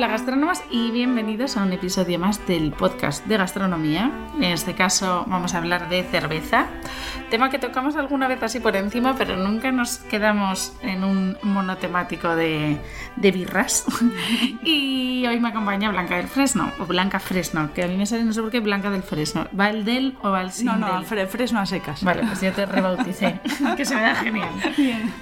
Hola gastrónomos y bienvenidos a un episodio más del podcast de gastronomía. En este caso vamos a hablar de cerveza, tema que tocamos alguna vez así por encima, pero nunca nos quedamos en un monotemático de, de birras. y hoy me acompaña Blanca del Fresno, o Blanca Fresno, que a mí me sale no sé por qué Blanca del Fresno. ¿Va el del o va el sin No, no, del? fre- fresno a secas. Vale, pues yo te rebauticé, que se me da genial. Bien.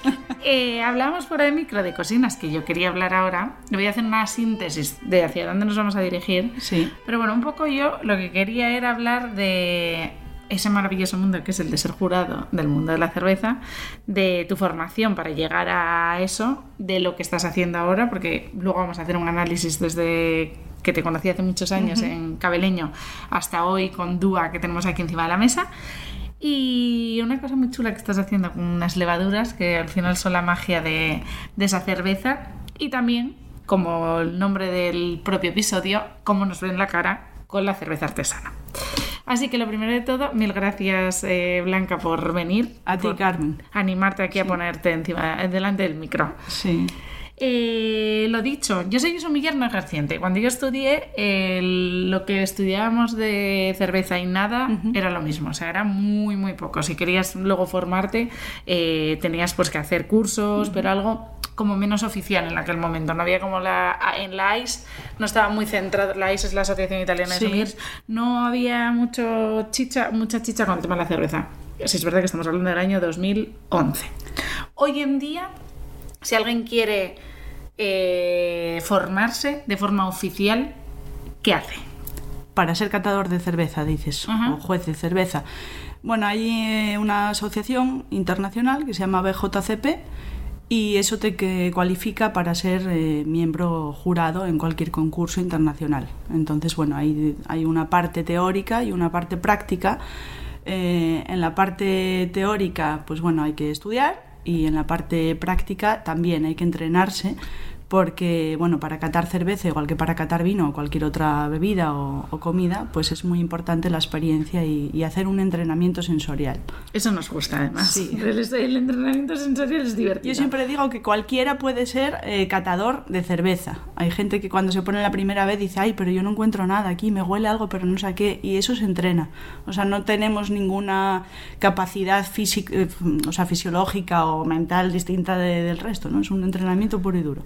Eh, hablamos por el micro de cocinas que yo quería hablar ahora. Le voy a hacer una síntesis de hacia dónde nos vamos a dirigir. Sí. Pero bueno, un poco yo lo que quería era hablar de ese maravilloso mundo que es el de ser jurado del mundo de la cerveza, de tu formación para llegar a eso, de lo que estás haciendo ahora, porque luego vamos a hacer un análisis desde que te conocí hace muchos años en Cabeleño hasta hoy con Dúa que tenemos aquí encima de la mesa. Y una cosa muy chula que estás haciendo con unas levaduras que al final son la magia de, de esa cerveza. Y también, como el nombre del propio episodio, cómo nos ven la cara con la cerveza artesana. Así que lo primero de todo, mil gracias eh, Blanca por venir. A ti, Carmen. Animarte aquí a ponerte encima, delante del micro. Sí. Eh, lo dicho, yo soy sumiller no ejerciente. Cuando yo estudié, lo que estudiábamos de cerveza y nada era lo mismo. O sea, era muy, muy poco. Si querías luego formarte, eh, tenías pues que hacer cursos, pero algo como menos oficial en aquel momento. No había como la... En la ICE no estaba muy centrado. La ICE es la Asociación Italiana de Sí. Sommeliers. No había mucho chicha, mucha chicha con el tema de la cerveza. Sí, es verdad que estamos hablando del año 2011. Hoy en día si alguien quiere eh, formarse de forma oficial, ¿qué hace? Para ser catador de cerveza, dices, o juez de cerveza. Bueno, hay eh, una asociación internacional que se llama BJCP y eso te que cualifica para ser eh, miembro jurado en cualquier concurso internacional. Entonces, bueno, hay, hay una parte teórica y una parte práctica. Eh, en la parte teórica, pues bueno, hay que estudiar y en la parte práctica también hay que entrenarse porque, bueno, para catar cerveza, igual que para catar vino o cualquier otra bebida o, o comida, pues es muy importante la experiencia y, y hacer un entrenamiento sensorial. Eso nos gusta además. Sí. El, el entrenamiento sensorial es divertido. Yo siempre digo que cualquiera puede ser eh, catador de cerveza. Hay gente que cuando se pone la primera vez dice, ay, pero yo no encuentro nada aquí, me huele algo, pero no sé qué. Y eso se entrena. O sea, no tenemos ninguna capacidad física, eh, o sea, fisiológica o mental distinta de- del resto, ¿no? Es un entrenamiento puro y duro.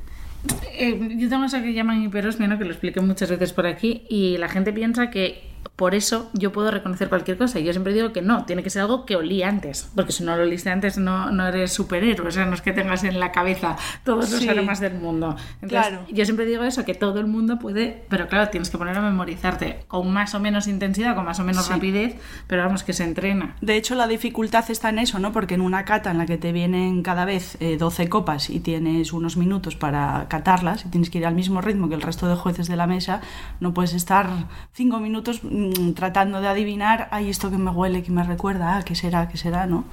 Eh, yo tengo eso que llaman hiperosmia, ¿no? que lo expliqué muchas veces por aquí, y la gente piensa que por eso yo puedo reconocer cualquier cosa. Y yo siempre digo que no, tiene que ser algo que olí antes, porque si no lo oliste antes no, no eres superhéroe, o sea, no es que tengas en la cabeza todos los Sí. aromas del mundo. Entonces, Claro. yo siempre digo eso, que todo el mundo puede, pero claro, tienes que poner a memorizarte con más o menos intensidad, con más o menos Sí. rapidez, pero vamos, que se entrena. De hecho, la dificultad está en eso, ¿no? Porque en una cata en la que te vienen cada vez eh, 12 copas y tienes unos minutos para catarlas y tienes que ir al mismo ritmo que el resto de jueces de la mesa, no puedes estar cinco minutos mm, tratando de adivinar, ay, esto que me huele, que me recuerda, ah, qué será, qué será, ¿no?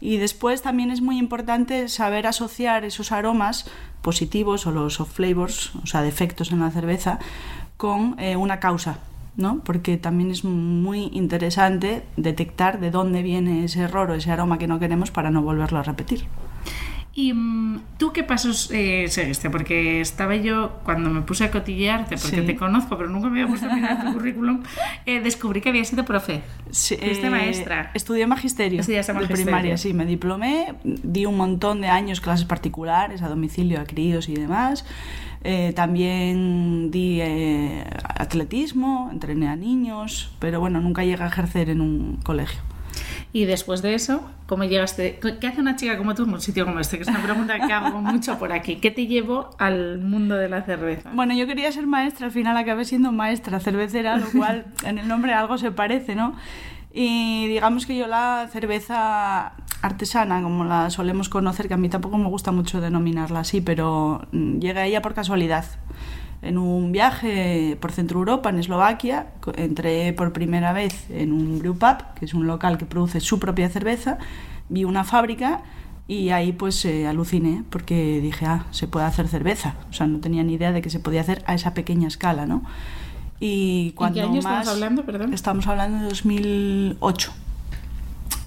Y después también es muy importante saber asociar esos aromas positivos o los off flavors, o sea, defectos en la cerveza, con eh, una causa. ¿no? Porque también es muy interesante detectar de dónde viene ese error o ese aroma que no queremos para no volverlo a repetir. ¿Y mm, tú qué pasos eh, seguiste? Porque estaba yo, cuando me puse a cotillearte, porque Sí. te conozco, pero nunca me había puesto a mirar tu currículum, eh, descubrí que había sido profe. Sí, Fuiste eh, maestra. Estudié magisterio. Estudiaste de magisterio. primaria, sí, me diplomé, di un montón de años clases particulares a domicilio a críos y demás. Eh, también di atletismo, entrené a niños, pero bueno, nunca llegué a ejercer en un colegio. Y después de eso, ¿cómo llegaste? ¿Qué hace una chica como tú en un sitio como este? Que es una pregunta que hago mucho por aquí. ¿Qué te llevó al mundo de la cerveza? Bueno, yo quería ser maestra, al final acabé siendo maestra cervecera, lo cual en el nombre algo se parece, ¿no? Y digamos que yo la cerveza artesana, como la solemos conocer, que a mí tampoco me gusta mucho denominarla así, pero mm, llegué a ella por casualidad. En un viaje por Centro Europa, en Eslovaquia, entré por primera vez en un brew pub, que es un local que produce su propia cerveza, vi una fábrica y ahí pues eh, aluciné porque dije, ah, se puede hacer cerveza. O sea, no tenía ni idea de que se podía hacer a esa pequeña escala, ¿no? Y cuando ¿En qué año más... estamos hablando, perdón? Estamos hablando de 2008.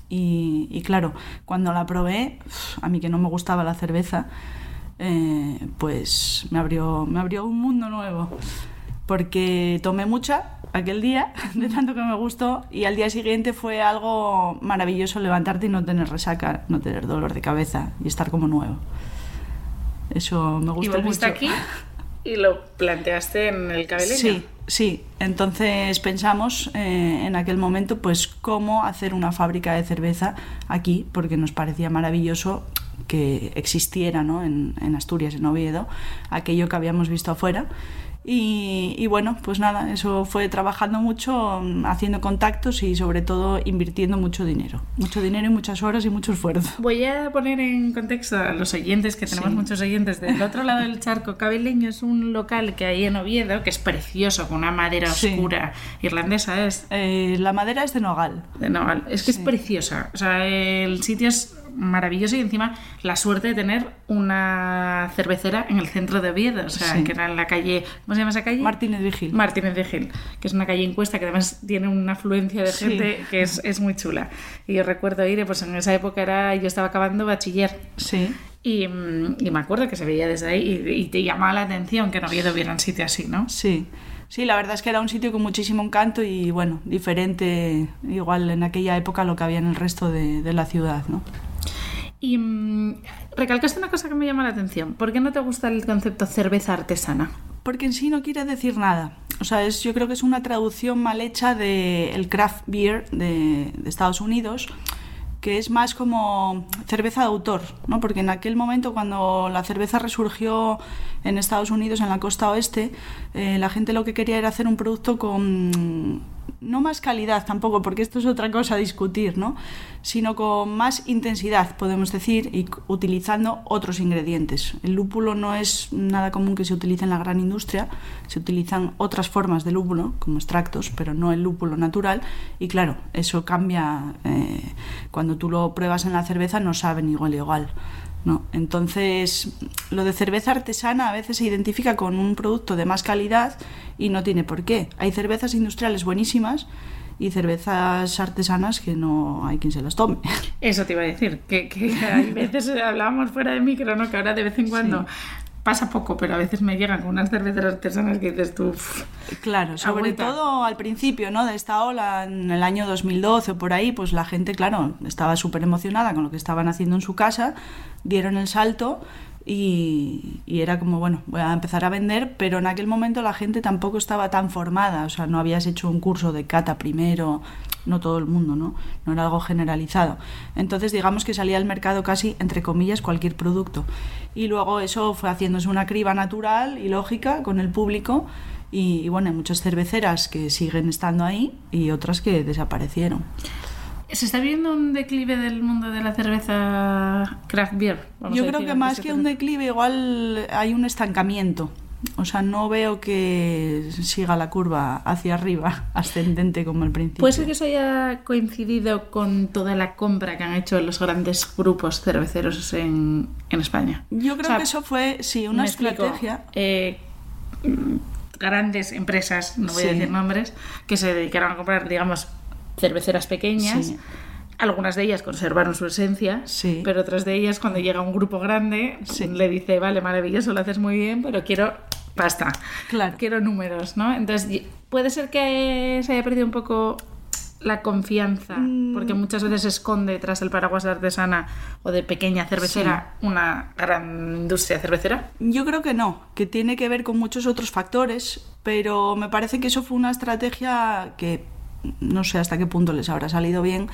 Y, y claro, cuando la probé, a mí que no me gustaba la cerveza, eh, pues me abrió, me abrió un mundo nuevo. Porque tomé mucha aquel día, de tanto que me gustó, y al día siguiente fue algo maravilloso levantarte y no tener resaca, no tener dolor de cabeza y estar como nuevo. Eso me gustó ¿Y volviste mucho. aquí y lo planteaste en el cabeleño? Sí, sí. Entonces pensamos eh, en aquel momento pues cómo hacer una fábrica de cerveza aquí, porque nos parecía maravilloso que existiera ¿no? en, en Asturias, en Oviedo, aquello que habíamos visto afuera. Y, y, bueno, pues nada, eso fue trabajando mucho, mm, haciendo contactos y sobre todo invirtiendo mucho dinero. Mucho dinero y muchas horas y mucho esfuerzo. Voy a poner en contexto a los oyentes, que tenemos Sí. muchos oyentes del otro lado del charco. Cabeleño es un local que hay en Oviedo, que es precioso, con una madera Sí. oscura. Irlandesa es. Eh, la madera es de nogal. De Nogal. Es que Sí. es preciosa. O sea, el sitio es maravilloso y encima la suerte de tener una cervecera en el centro de Oviedo. O sea, Sí. que era en la calle. ¿Cómo se llama esa calle? Martínez Vigil. Martínez de Gil, que es una calle encuesta que además tiene una afluencia de Sí. gente que es, es muy chula. Y yo recuerdo ir, pues en esa época era, yo estaba acabando bachiller sí. y, y me acuerdo que se veía desde ahí y, y te llamaba la atención que en Oviedo hubiera un sitio así, ¿no? Sí, sí, la verdad es que era un sitio con muchísimo encanto y bueno, diferente igual en aquella época a lo que había en el resto de, de la ciudad, ¿no? Y mm, recalcaste una cosa que me llama la atención. ¿Por qué no te gusta el concepto cerveza artesana? Porque en sí no quiere decir nada. O sea, es, yo creo que es una traducción mal hecha del craft beer de, de Estados Unidos, que es más como cerveza de autor, ¿no? Porque en aquel momento cuando la cerveza resurgió en Estados Unidos, en la costa oeste, eh, la gente lo que quería era hacer un producto con no más calidad tampoco, porque esto es otra cosa a discutir, ¿no? Sino con más intensidad, podemos decir, y utilizando otros ingredientes. El lúpulo no es nada común que se utilice en la gran industria, se utilizan otras formas de lúpulo, como extractos, pero no el lúpulo natural, y claro, eso cambia, eh, cuando tú lo pruebas en la cerveza no saben igual igual. ¿No? Entonces, lo de cerveza artesana a veces se identifica con un producto de más calidad y no tiene por qué. Hay cervezas industriales buenísimas y cervezas artesanas que no hay quien se las tome. Eso te iba a decir, que, que hay veces hablábamos fuera de micro, ¿no? Que ahora de vez en cuando pasa poco, pero a veces me llegan con unas cervezas artesanas que dices tú. Claro, sobre Agüita. todo al principio ¿no? de esta ola, en el año 2012 o por ahí, pues la gente, claro, estaba súper emocionada con lo que estaban haciendo en su casa, dieron el salto y, y era como, bueno, voy a empezar a vender, pero en aquel momento la gente tampoco estaba tan formada, o sea, no habías hecho un curso de cata primero, no todo el mundo, ¿no? No era algo generalizado. Entonces, digamos que salía al mercado casi, entre comillas, cualquier producto. Y luego eso fue haciéndose una criba natural y lógica con el público. Y, y bueno, hay muchas cerveceras que siguen estando ahí y otras que desaparecieron. ¿Se está viendo un declive del mundo de la cerveza craft beer? Vamos Yo creo que más que un declive, igual hay un estancamiento. O sea, no veo que siga la curva hacia arriba, ascendente como el principio. ¿Puede ser que eso haya coincidido con toda la compra que han hecho los grandes grupos cerveceros en, en España? Yo creo O sea, que eso fue, sí, una explico. estrategia. Eh, grandes empresas, no voy a decir nombres, que se dedicaron a comprar, digamos, cerveceras pequeñas. Sí. Algunas de ellas conservaron su esencia, Sí. pero otras de ellas, cuando llega un grupo grande, Sí. le dice, vale, maravilloso, lo haces muy bien, pero quiero pasta, Claro. quiero números, ¿no? Entonces, puede ser que se haya perdido un poco la confianza, Mm. porque muchas veces se esconde tras el paraguas de artesana o de pequeña cervecera una gran industria cervecera. Yo creo que no, que tiene que ver con muchos otros factores, pero me parece que eso fue una estrategia que no sé hasta qué punto les habrá salido bien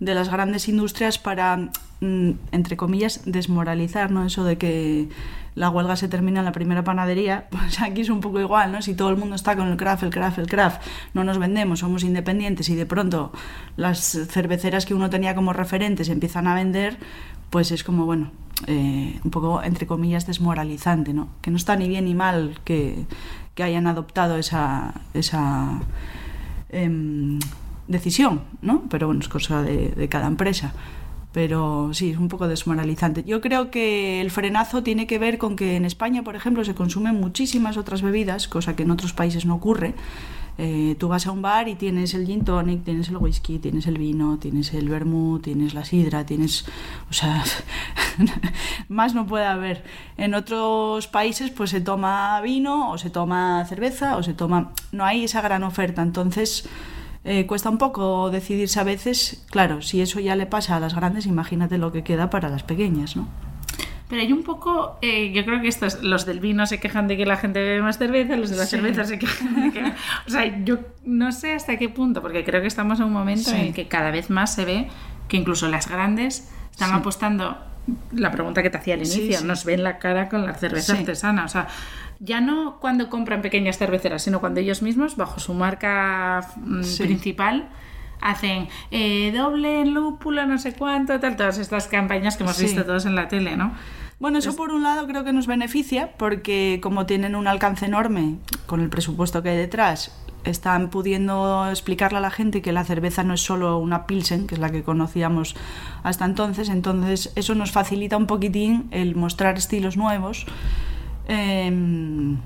de las grandes industrias para, mm, entre comillas, desmoralizar, ¿no? Eso de que la huelga se termina en la primera panadería, pues aquí es un poco igual, ¿no? Si todo el mundo está con el craft, el craft, el craft, no nos vendemos, somos independientes y de pronto las cerveceras que uno tenía como referentes empiezan a vender, pues es como, bueno, eh, un poco, entre comillas, desmoralizante, ¿no? Que no está ni bien ni mal que, que hayan adoptado esa, esa em, decisión, ¿no? Pero bueno, es cosa de, de cada empresa. Pero sí, es un poco desmoralizante. Yo creo que el frenazo tiene que ver con que en España, por ejemplo, se consumen muchísimas otras bebidas, cosa que en otros países no ocurre. Eh, tú vas a un bar y tienes el gin tonic, tienes el whisky, tienes el vino, tienes el vermouth, tienes la sidra, tienes... O sea, más no puede haber. En otros países pues se toma vino o se toma cerveza o se toma... No hay esa gran oferta, entonces eh, cuesta un poco decidirse a veces. Claro, si eso ya le pasa a las grandes, imagínate lo que queda para las pequeñas, ¿no? Pero hay un poco, eh, yo creo que estos, los del vino se quejan de que la gente bebe más cerveza, los de la Sí. cerveza se quejan de que... O sea, yo no sé hasta qué punto, porque creo que estamos en un momento Sí. en el que cada vez más se ve que incluso las grandes están Sí. apostando, la pregunta que te hacía al inicio, nos ven la cara con la cerveza artesana, o sea... Ya no cuando compran pequeñas cerveceras, sino cuando ellos mismos, bajo su marca mm, principal, hacen eh, doble en lúpulo, no sé cuánto, tal, todas estas campañas que hemos visto todos en la tele, ¿no? Bueno, eso por un lado creo que nos beneficia porque como tienen un alcance enorme con el presupuesto que hay detrás, están pudiendo explicarle a la gente que la cerveza no es solo una pilsen, que es la que conocíamos hasta entonces, entonces eso nos facilita un poquitín el mostrar estilos nuevos. Em,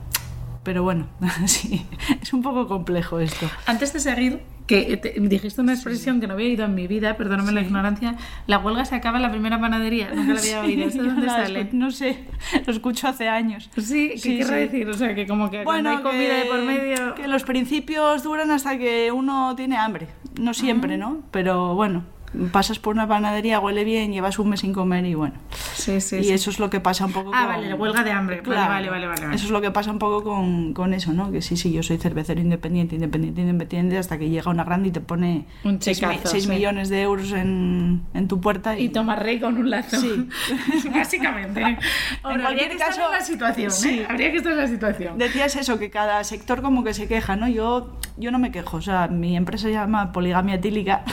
pero bueno, sí, es un poco complejo esto. Antes de seguir, que te- dijiste una expresión que no había oído en mi vida, perdóname la Sí. ignorancia, la huelga se acaba en la primera panadería, nunca la había oído, ¿esto de dónde sale? No sé, lo escucho hace años. Sí, ¿qué Sí, sí. decir? O sea, que como que cuando hay comida de por medio... que los principios duran hasta que uno tiene hambre. No siempre, Ah. ¿no? Pero bueno, pasas por una panadería, huele bien, llevas un mes sin comer y bueno. Sí, sí, y sí. eso es lo que pasa un poco Ah, con... vale, la huelga de hambre. Claro, Vale, vale, vale, vale. Eso es lo que pasa un poco con, con eso, ¿no? Que sí, sí, yo soy cervecero independiente, independiente, independiente, hasta que llega una grande y te pone Un 6 checazo, sí. millones de euros en, en tu puerta. Y toma rey con un lazo. Sí. Básicamente. Hombre, cualquier habría que estar caso- en la situación, ¿eh? Sí. Habría que estar en la situación. Decías eso, que cada sector como que se queja, ¿no? Yo, yo no me quejo, o sea, mi empresa se llama Poligamia Etílica,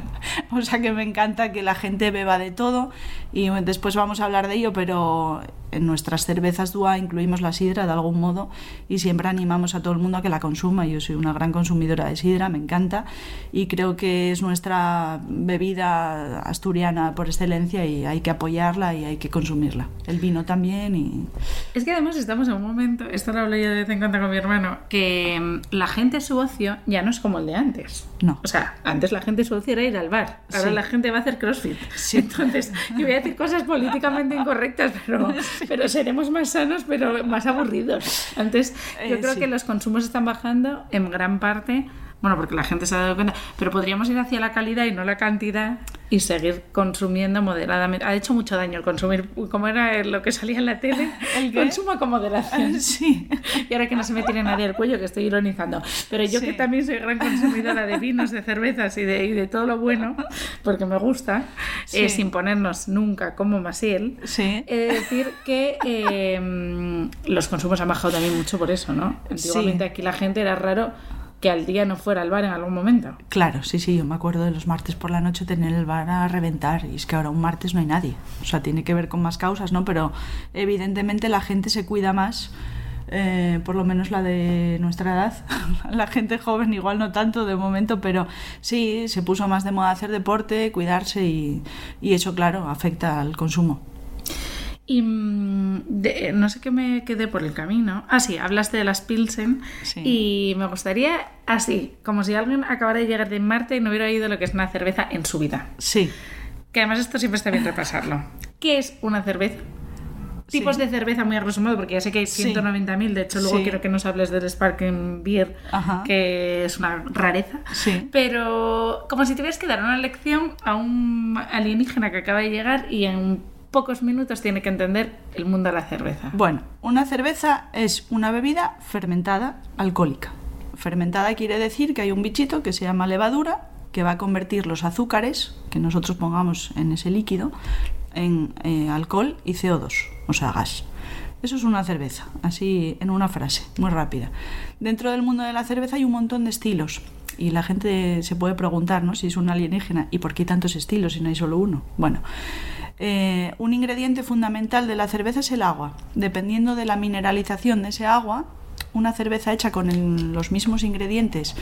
o sea que me encanta que la gente beba de todo y después vamos a hablar de ello, pero en nuestras cervezas DUA incluimos la sidra de algún modo y siempre animamos a todo el mundo a que la consuma. Yo soy una gran consumidora de sidra, me encanta y creo que es nuestra bebida asturiana por excelencia y hay que apoyarla y hay que consumirla. El vino también y... Es que además estamos en un momento, esto lo hablo yo de vez en cuando con mi hermano, que mm, la gente su ocio ya no es como el de antes. No. O sea, antes la gente su ocio era ir al bar, ahora Sí. la gente va a hacer crossfit. Sí. Entonces, yo voy a decir cosas políticamente incorrectas, pero, pero seremos más sanos, pero más aburridos. Antes, yo Eh, creo que los consumos están bajando en gran parte. Bueno, porque la gente se ha dado cuenta, pero podríamos ir hacia la calidad y no la cantidad y seguir consumiendo moderadamente. Ha hecho mucho daño el consumir, como era lo que salía en la tele, ¿El consumo con moderación. Sí. Y ahora que no se me tire nadie al cuello, que estoy ironizando. Pero yo Sí. que también soy gran consumidora de vinos, de cervezas y de, y de todo lo bueno, porque me gusta, eh, Sí. sin ponernos nunca como Masiel, Sí. de decir que eh, los consumos han bajado también mucho por eso, ¿no? Antiguamente aquí la gente era raro que al día no fuera al bar en algún momento. Claro, sí, sí, yo me acuerdo de los martes por la noche tener el bar a reventar y es que ahora un martes no hay nadie. O sea, tiene que ver con más causas, ¿no? Pero evidentemente la gente se cuida más, eh, por lo menos la de nuestra edad. la gente joven igual no tanto de momento, pero sí, se puso más de moda hacer deporte, cuidarse y, y eso, claro, afecta al consumo. Y mm, de- no sé qué me quedé por el camino. Ah, sí, hablaste de las Pilsen. Sí. Y me gustaría, así, como si alguien acabara de llegar de Marte y no hubiera oído lo que es una cerveza en su vida. Sí, Que además esto siempre está bien repasarlo. ¿Qué es una cerveza? Sí. Tipos de cerveza muy a grosso modo, porque ya sé que hay Sí. 190.000. De hecho, luego Sí. quiero que nos hables del Sparkling Beer, Ajá. que es una rareza. Sí. Pero como si tuvieras que dar una lección a un alienígena que acaba de llegar y en pocos minutos tiene que entender el mundo de la cerveza. Bueno, una cerveza es una bebida fermentada alcohólica. Fermentada quiere decir que hay un bichito que se llama levadura que va a convertir los azúcares que nosotros pongamos en ese líquido en eh, alcohol y CO2, o sea, gas. Eso es una cerveza, así en una frase, muy rápida. Dentro del mundo de la cerveza hay un montón de estilos y la gente se puede preguntar ¿no? si es un alienígena y por qué tantos estilos si no hay solo uno. Bueno, eh, un ingrediente fundamental de la cerveza es el agua. Dependiendo de la mineralización de ese agua, una cerveza hecha con los mismos ingredientes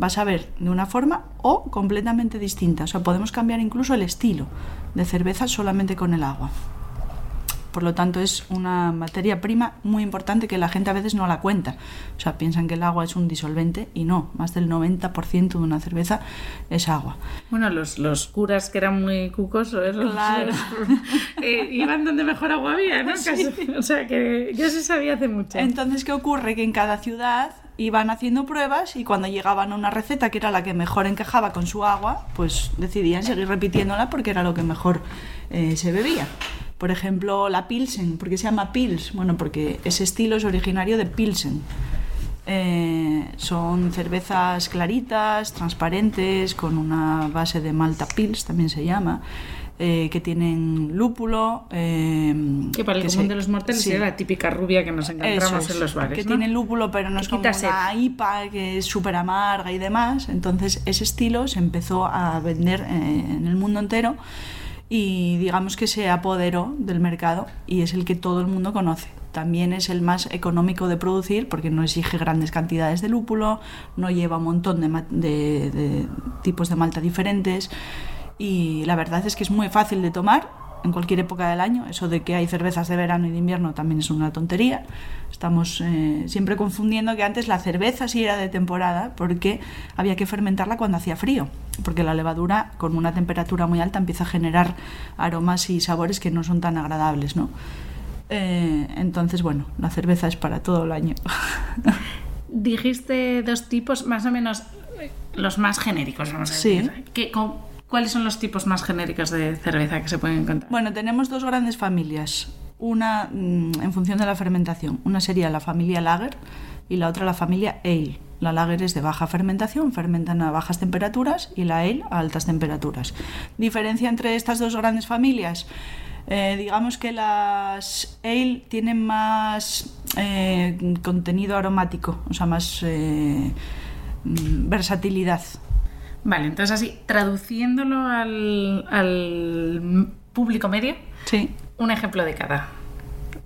va a saber de una forma o completamente distinta. O sea, podemos cambiar incluso el estilo de cerveza solamente con el agua. Por lo tanto, es una materia prima muy importante que la gente a veces no la cuenta. O sea, piensan que el agua es un disolvente y no, más del 90% de una cerveza es agua. Bueno, los, los curas que eran muy cucosos, esos, Claro. eh, iban donde mejor agua había, ¿no? Casi. O sea, que ya se sabía hace mucho. Entonces, ¿qué ocurre? Que en cada ciudad iban haciendo pruebas y cuando llegaban a una receta que era la que mejor encajaba con su agua, pues decidían seguir repitiéndola porque era lo que mejor eh, se bebía. Por ejemplo, la Pilsen, ¿por qué se llama Pils? Bueno, porque ese estilo es originario de Pilsen. Eh, son cervezas claritas, transparentes, con una base de malta Pils, también se llama, eh, que tienen lúpulo. eh, que para el que común se- de los mortales sí. era la típica rubia que nos encontramos es, en los bares. Que ¿no? tiene lúpulo, pero no es como una IPA que es súper amarga y demás. Entonces, ese estilo se empezó a vender eh, en el mundo entero y digamos que se apoderó del mercado y es el que todo el mundo conoce. También es el más económico de producir porque no exige grandes cantidades de lúpulo, no lleva un montón de, de tipos de malta diferentes y la verdad es que es muy fácil de tomar en cualquier época del año. Eso de que hay cervezas de verano y de invierno también es una tontería. Estamos eh, siempre confundiendo que antes la cerveza sí era de temporada porque había que fermentarla cuando hacía frío, porque la levadura con una temperatura muy alta empieza a generar aromas y sabores que no son tan agradables, ¿no? Eh, entonces, bueno, la cerveza es para todo el año. Dijiste dos tipos, más o menos los más genéricos, vamos a Sí. decir. ¿Qué- con- ¿Cuáles son los tipos más genéricos de cerveza que se pueden encontrar? Bueno, tenemos dos grandes familias. Una mm, en función de la fermentación. Una sería la familia Lager y la otra la familia Ale. La Lager es de baja fermentación, fermentan a bajas temperaturas y la Ale a altas temperaturas. Diferencia entre estas dos grandes familias. Eh, digamos que las Ale tienen más eh, contenido aromático, o sea, más eh, mm, versatilidad. Vale, entonces así, traduciéndolo al, al público medio, Sí. un ejemplo de cada.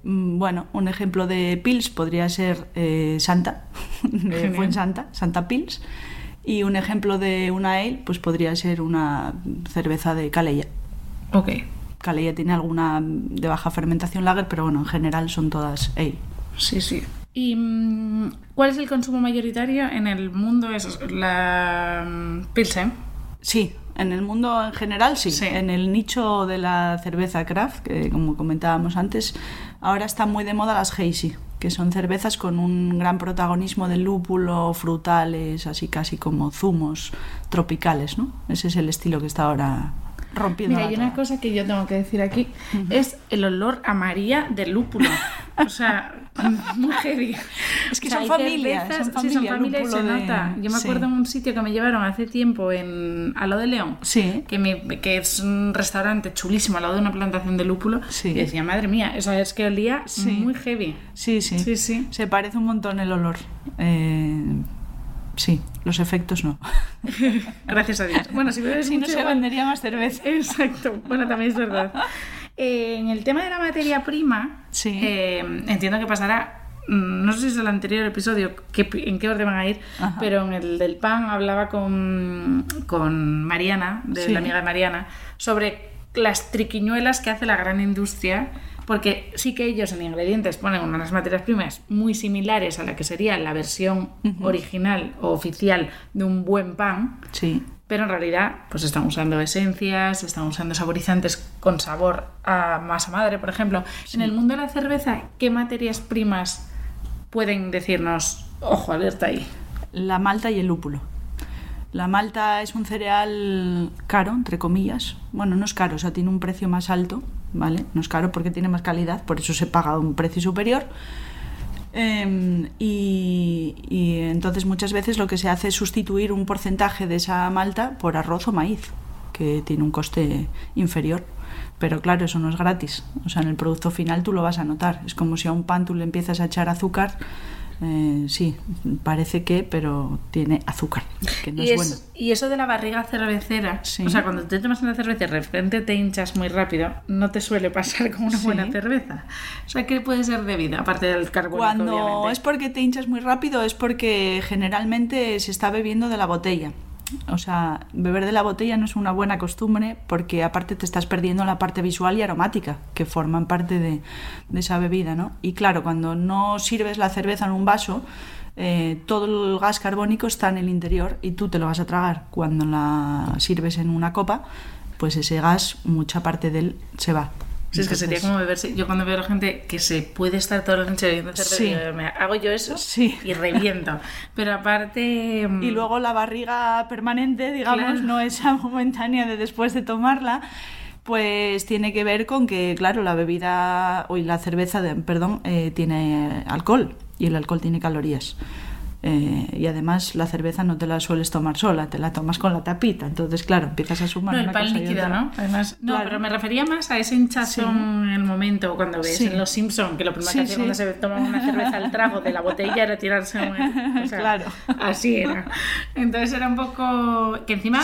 Mm, Bueno, un ejemplo de Pils podría ser eh, Santa, de. Fuensanta, Santa Pils. Y un ejemplo de una ale, pues podría ser una cerveza de Calella. Ok. Calella tiene alguna de baja fermentación lager, pero bueno, en general son todas ale. Sí, sí. ¿Y mm, cuál es el consumo mayoritario en el mundo? Es la mm, Pilsen. Sí, en el mundo en general sí. Sí. En el nicho de la cerveza craft, que como comentábamos antes, ahora están muy de moda las hazy, que son cervezas con un gran protagonismo de lúpulo, frutales, así casi como zumos tropicales, ¿no? Ese es el estilo que está ahora rompiendo. Mira, hay una cosa que yo tengo que decir aquí, es el olor a María del lúpulo. O sea, muy heavy. Es que O sea, son familias, son sí, son familia, familia y se de- nota. Yo me sí. acuerdo en un sitio que me llevaron hace tiempo en a lo de León. Sí. Que, me- que es un restaurante chulísimo al lado de una plantación de lúpulo. Sí. Y decía, madre mía, eso es que olía Sí. muy heavy. Sí, sí, Sí, sí. Se parece un montón el olor. Eh, sí, los efectos no. Gracias a Dios. Bueno, si bebes si no mucho se igual- vendería más cerveza. Exacto, bueno, también es verdad. Eh, en el tema de la materia prima, Sí. eh, entiendo que pasará, mm, no sé si es el anterior episodio, en qué orden van a ir, Ajá. pero en el del pan hablaba con, con Mariana, de Sí. la amiga de Mariana, sobre las triquiñuelas que hace la gran industria. Porque sí que ellos en ingredientes ponen unas materias primas muy similares a la que sería la versión original o oficial de un buen pan, Sí. pero en realidad pues están usando esencias, están usando saborizantes con sabor a masa madre, por ejemplo. En el mundo de la cerveza, ¿qué materias primas pueden decirnos, ojo, alerta ahí? La malta y el lúpulo. La malta es un cereal caro, entre comillas. Bueno, no es caro, o sea, tiene un precio más alto, ¿vale? No es caro porque tiene más calidad, por eso se paga un precio superior. Eh, y, y entonces muchas veces lo que se hace es sustituir un porcentaje de esa malta por arroz o maíz, que tiene un coste inferior. Pero claro, eso no es gratis. O sea, en el producto final tú lo vas a notar. Es como si a un pan tú le empiezas a echar azúcar. Eh, sí, parece que, pero tiene azúcar, que no y, es, bueno. y eso de la barriga cervecera, Sí. o sea, cuando te tomas una cerveza y de repente te hinchas muy rápido, no te suele pasar con una Sí. buena cerveza. O sea, ¿qué puede ser debido? Aparte del carbonato, Cuando obviamente. es porque te hinchas muy rápido es porque generalmente se está bebiendo de la botella. O sea, beber de la botella no es una buena costumbre porque aparte te estás perdiendo la parte visual y aromática que forman parte de, de esa bebida, ¿no? Y claro, cuando no sirves la cerveza en un vaso, eh, todo el gas carbónico está en el interior y tú te lo vas a tragar. Cuando la sirves en una copa, pues ese gas, mucha parte de él se va. Sí, es que sería como beberse. Yo cuando veo a la gente que se puede estar toda la noche bebiendo cerveza, Sí. hago yo eso Sí. y reviento. Pero aparte. mm, Y luego la barriga permanente, digamos, Claro. no esa momentánea de después de tomarla, pues tiene que ver con que, claro, la bebida, o la cerveza, de- perdón, eh, tiene alcohol y el alcohol tiene calorías. Eh, y además la cerveza no te la sueles tomar sola, te la tomas con la tapita. Entonces, claro, empiezas a sumar No, el una pan cosa líquido. ¿no? Además, no, Claro. pero me refería más a ese hinchazón en el momento cuando ves Sí. en Los Simpson que lo primero Sí, que hacían sí. cuando se toma una cerveza al trago de la botella era tirarse un... o sea, Claro. Así era. Entonces era un poco... Que encima.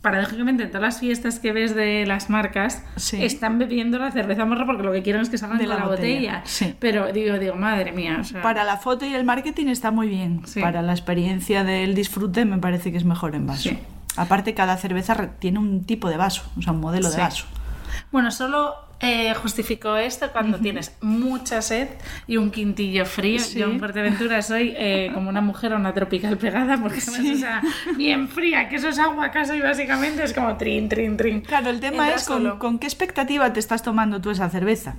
Paradójicamente, en todas las fiestas que ves de las marcas Sí. están bebiendo la cerveza morra porque lo que quieren es que salgan De la la botella. botella, sí. Pero digo, digo, madre mía. o sea, Para la foto y el marketing está muy bien. Sí. Para la experiencia del disfrute me parece que es mejor en vaso. Aparte, cada cerveza tiene un tipo de vaso, o sea, un modelo de vaso. Bueno, solo eh, justifico esto cuando tienes mucha sed y un quintillo frío. Sí. Yo en Fuerteventura soy eh, como una mujer a una tropical pegada porque además, o sea, bien fría, que eso es agua acaso y básicamente es como trin, trin, trin. Claro, el tema Entra es con, con qué expectativa te estás tomando tú esa cerveza.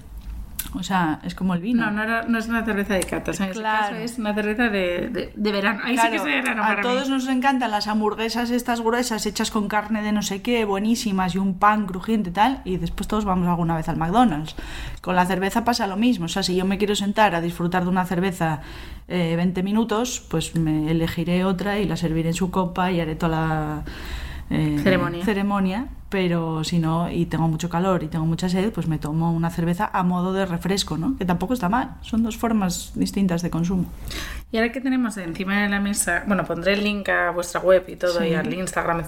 O sea, es como el vino. No, no, era- no es una cerveza de cata, o sea, en Claro. este caso es una cerveza de, de- de verano. Ahí sí que es de verano a para todos mí. nos encantan las hamburguesas estas gruesas hechas con carne de no sé qué, buenísimas y un pan crujiente y tal, y después todos vamos alguna vez al McDonald's. Con la cerveza pasa lo mismo, o sea, si yo me quiero sentar a disfrutar de una cerveza eh, 20 minutos, pues me elegiré otra y la serviré en su copa y haré toda la eh, Ceremonia. ceremonia, pero si no, y tengo mucho calor y tengo mucha sed, pues me tomo una cerveza a modo de refresco, ¿no? Que tampoco está mal, son dos formas distintas de consumo. Y ahora que tenemos encima de la mesa, bueno, pondré el link a vuestra web y todo Sí. y al Instagram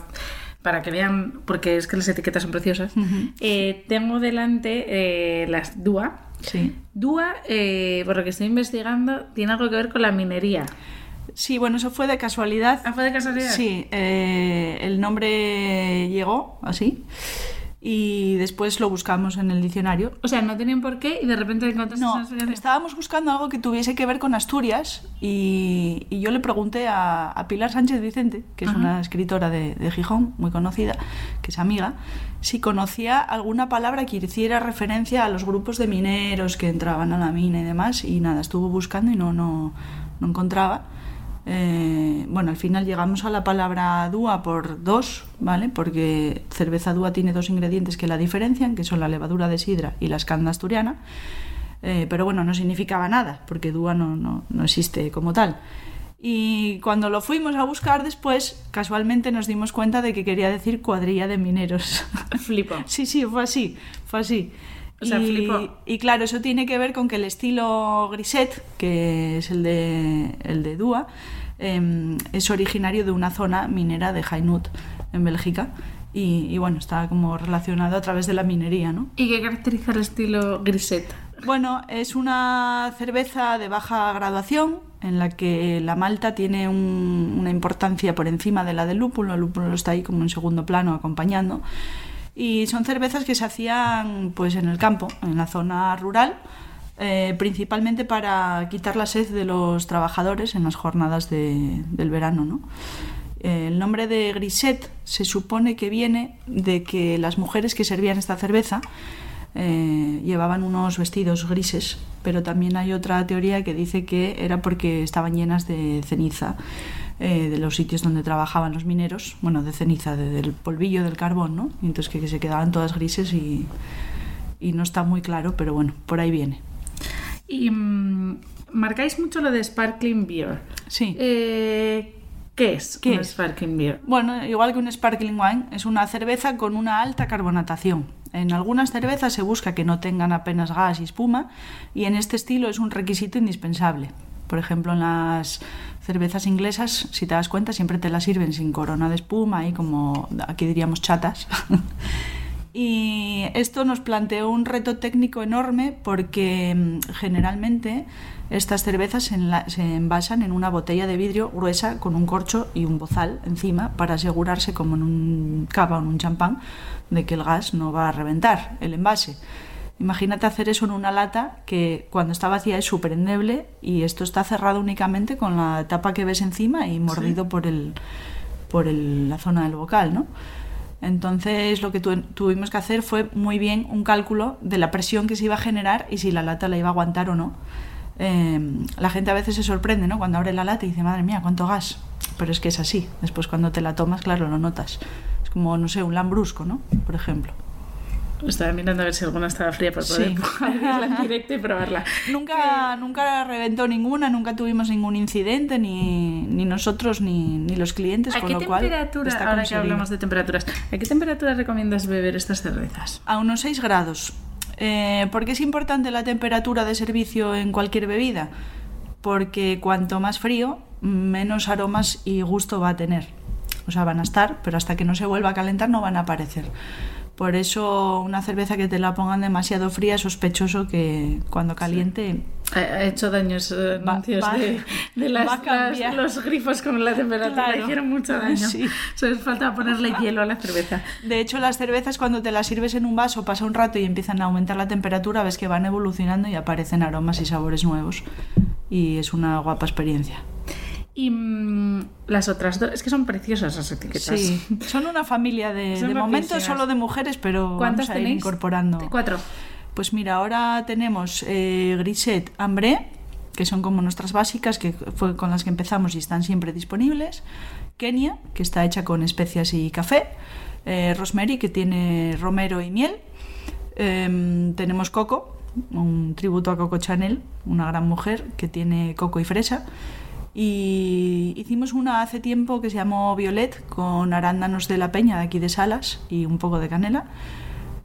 para que vean, porque es que las etiquetas son preciosas. Eh, tengo delante eh, las DUA. Sí. DUA, por lo que estoy investigando, tiene algo que ver con la minería. Sí, bueno, eso fue de casualidad. ¿Ah, fue de casualidad? Sí, eh, el nombre llegó así y después lo buscamos en el diccionario. O sea, no tenían por qué y de repente encontraste No, explicación. estábamos buscando algo que tuviese que ver con Asturias y, y yo le pregunté a, a Pilar Sánchez Vicente, que es Ajá. una escritora de, de Gijón, muy conocida, que es amiga, si conocía alguna palabra que hiciera referencia a los grupos de mineros que entraban a la mina y demás, y nada, estuvo buscando y no, no, no encontraba. Eh, bueno, al final llegamos a la palabra dúa por dos, ¿vale? Porque cerveza dúa tiene dos ingredientes que la diferencian, que son la levadura de sidra y la escanda asturiana. Eh, pero bueno, no significaba nada, porque dúa no, no, no existe como tal. Y cuando lo fuimos a buscar después, casualmente nos dimos cuenta de que quería decir cuadrilla de mineros. Flipo. Sí, sí, fue así, fue así. O sea, y, flipo. y claro, eso tiene que ver con que el estilo griset, que es el de, el de Dúa, em, es originario de una zona minera de Hainut, en Bélgica. Y, y bueno, está como relacionado a través de la minería, ¿no? ¿Y qué caracteriza el estilo griset? Bueno, es una cerveza de baja graduación en la que la malta tiene un- una importancia por encima de la del lúpulo. El lúpulo está ahí como en segundo plano acompañando. Y son cervezas que se hacían pues en el campo, en la zona rural, eh, principalmente para quitar la sed de los trabajadores en las jornadas de- del verano, ¿no? Eh, El nombre de griset se supone que viene de que las mujeres que servían esta cerveza eh, llevaban unos vestidos grises, pero también hay otra teoría que dice que era porque estaban llenas de ceniza eh, de los sitios donde trabajaban los mineros, bueno, de ceniza, de- del polvillo del carbón, ¿no? Y entonces que, que se quedaban todas grises y, y no está muy claro, pero bueno, por ahí viene. Y mm, marcáis mucho lo de Sparkling Beer. Sí. Eh, ¿Qué es ¿Qué un es? Sparkling Beer? Bueno, igual que un sparkling wine, es una cerveza con una alta carbonatación. En algunas cervezas se busca que no tengan apenas gas y espuma y en este estilo es un requisito indispensable. Por ejemplo, en las cervezas inglesas, si te das cuenta, siempre te las sirven sin corona de espuma y como aquí diríamos chatas. Y esto nos planteó un reto técnico enorme porque mm, generalmente estas cervezas se, envasan en una botella de vidrio gruesa con un corcho y un bozal encima para asegurarse, como en un cava o en un champán, de que el gas no va a reventar el envase. Imagínate hacer eso en una lata que cuando está vacía es súper endeble y esto está cerrado únicamente con la tapa que ves encima y mordido por, el, por el- la zona del bocal, ¿no? Entonces lo que tu- tuvimos que hacer fue muy bien un cálculo de la presión que se iba a generar y si la lata la iba a aguantar o no. Eh, la gente a veces se sorprende, ¿no? Cuando abre la lata y dice, madre mía, cuánto gas. Pero es que es así. Después cuando te la tomas, claro, lo notas. Es como, no sé, un lambrusco, ¿no? Por ejemplo. Estaba mirando a ver si alguna estaba fría para poder Sí. abrirla en directo y probarla. Nunca, nunca reventó ninguna, nunca tuvimos ningún incidente, ni, ni nosotros ni, ni los clientes, ¿A con qué lo temperatura, ahora que hablamos de temperaturas, ¿a qué temperatura recomiendas beber estas cervezas? A unos 6 grados. Eh, ¿Por qué es importante la temperatura de servicio en cualquier bebida? Porque cuanto más frío, menos aromas y gusto va a tener. O sea, van a estar, pero hasta que no se vuelva a calentar no van a aparecer. Por eso una cerveza que te la pongan demasiado fría es sospechoso que cuando caliente... Ha, ha hecho daños eh, Va- anuncios va- de, de las, las- los grifos con la temperatura. Claro. Hicieron mucho daño. Sí. Solo falta ponerle hielo a la cerveza. De hecho, las cervezas cuando te las sirves en un vaso pasa un rato y empiezan a aumentar la temperatura, ves que van evolucionando y aparecen aromas y sabores nuevos. Y es una guapa experiencia. Y mm, las otras dos, es que son preciosas las etiquetas. Sí, son una familia de, de momento solo de mujeres, pero ¿Cuántas vamos a ir tenéis? incorporando. Cuatro. Pues mira, ahora tenemos eh, Grisette Ambré, que son como nuestras básicas, que fue con las que empezamos y están siempre disponibles. Kenia, que está hecha con especias y café. Eh, Rosemary, que tiene romero y miel. Em, tenemos Coco, un tributo a Coco Chanel, una gran mujer que tiene coco y fresa. Y hicimos una hace tiempo que se llamó Violet con arándanos de la peña de aquí de Salas y un poco de canela.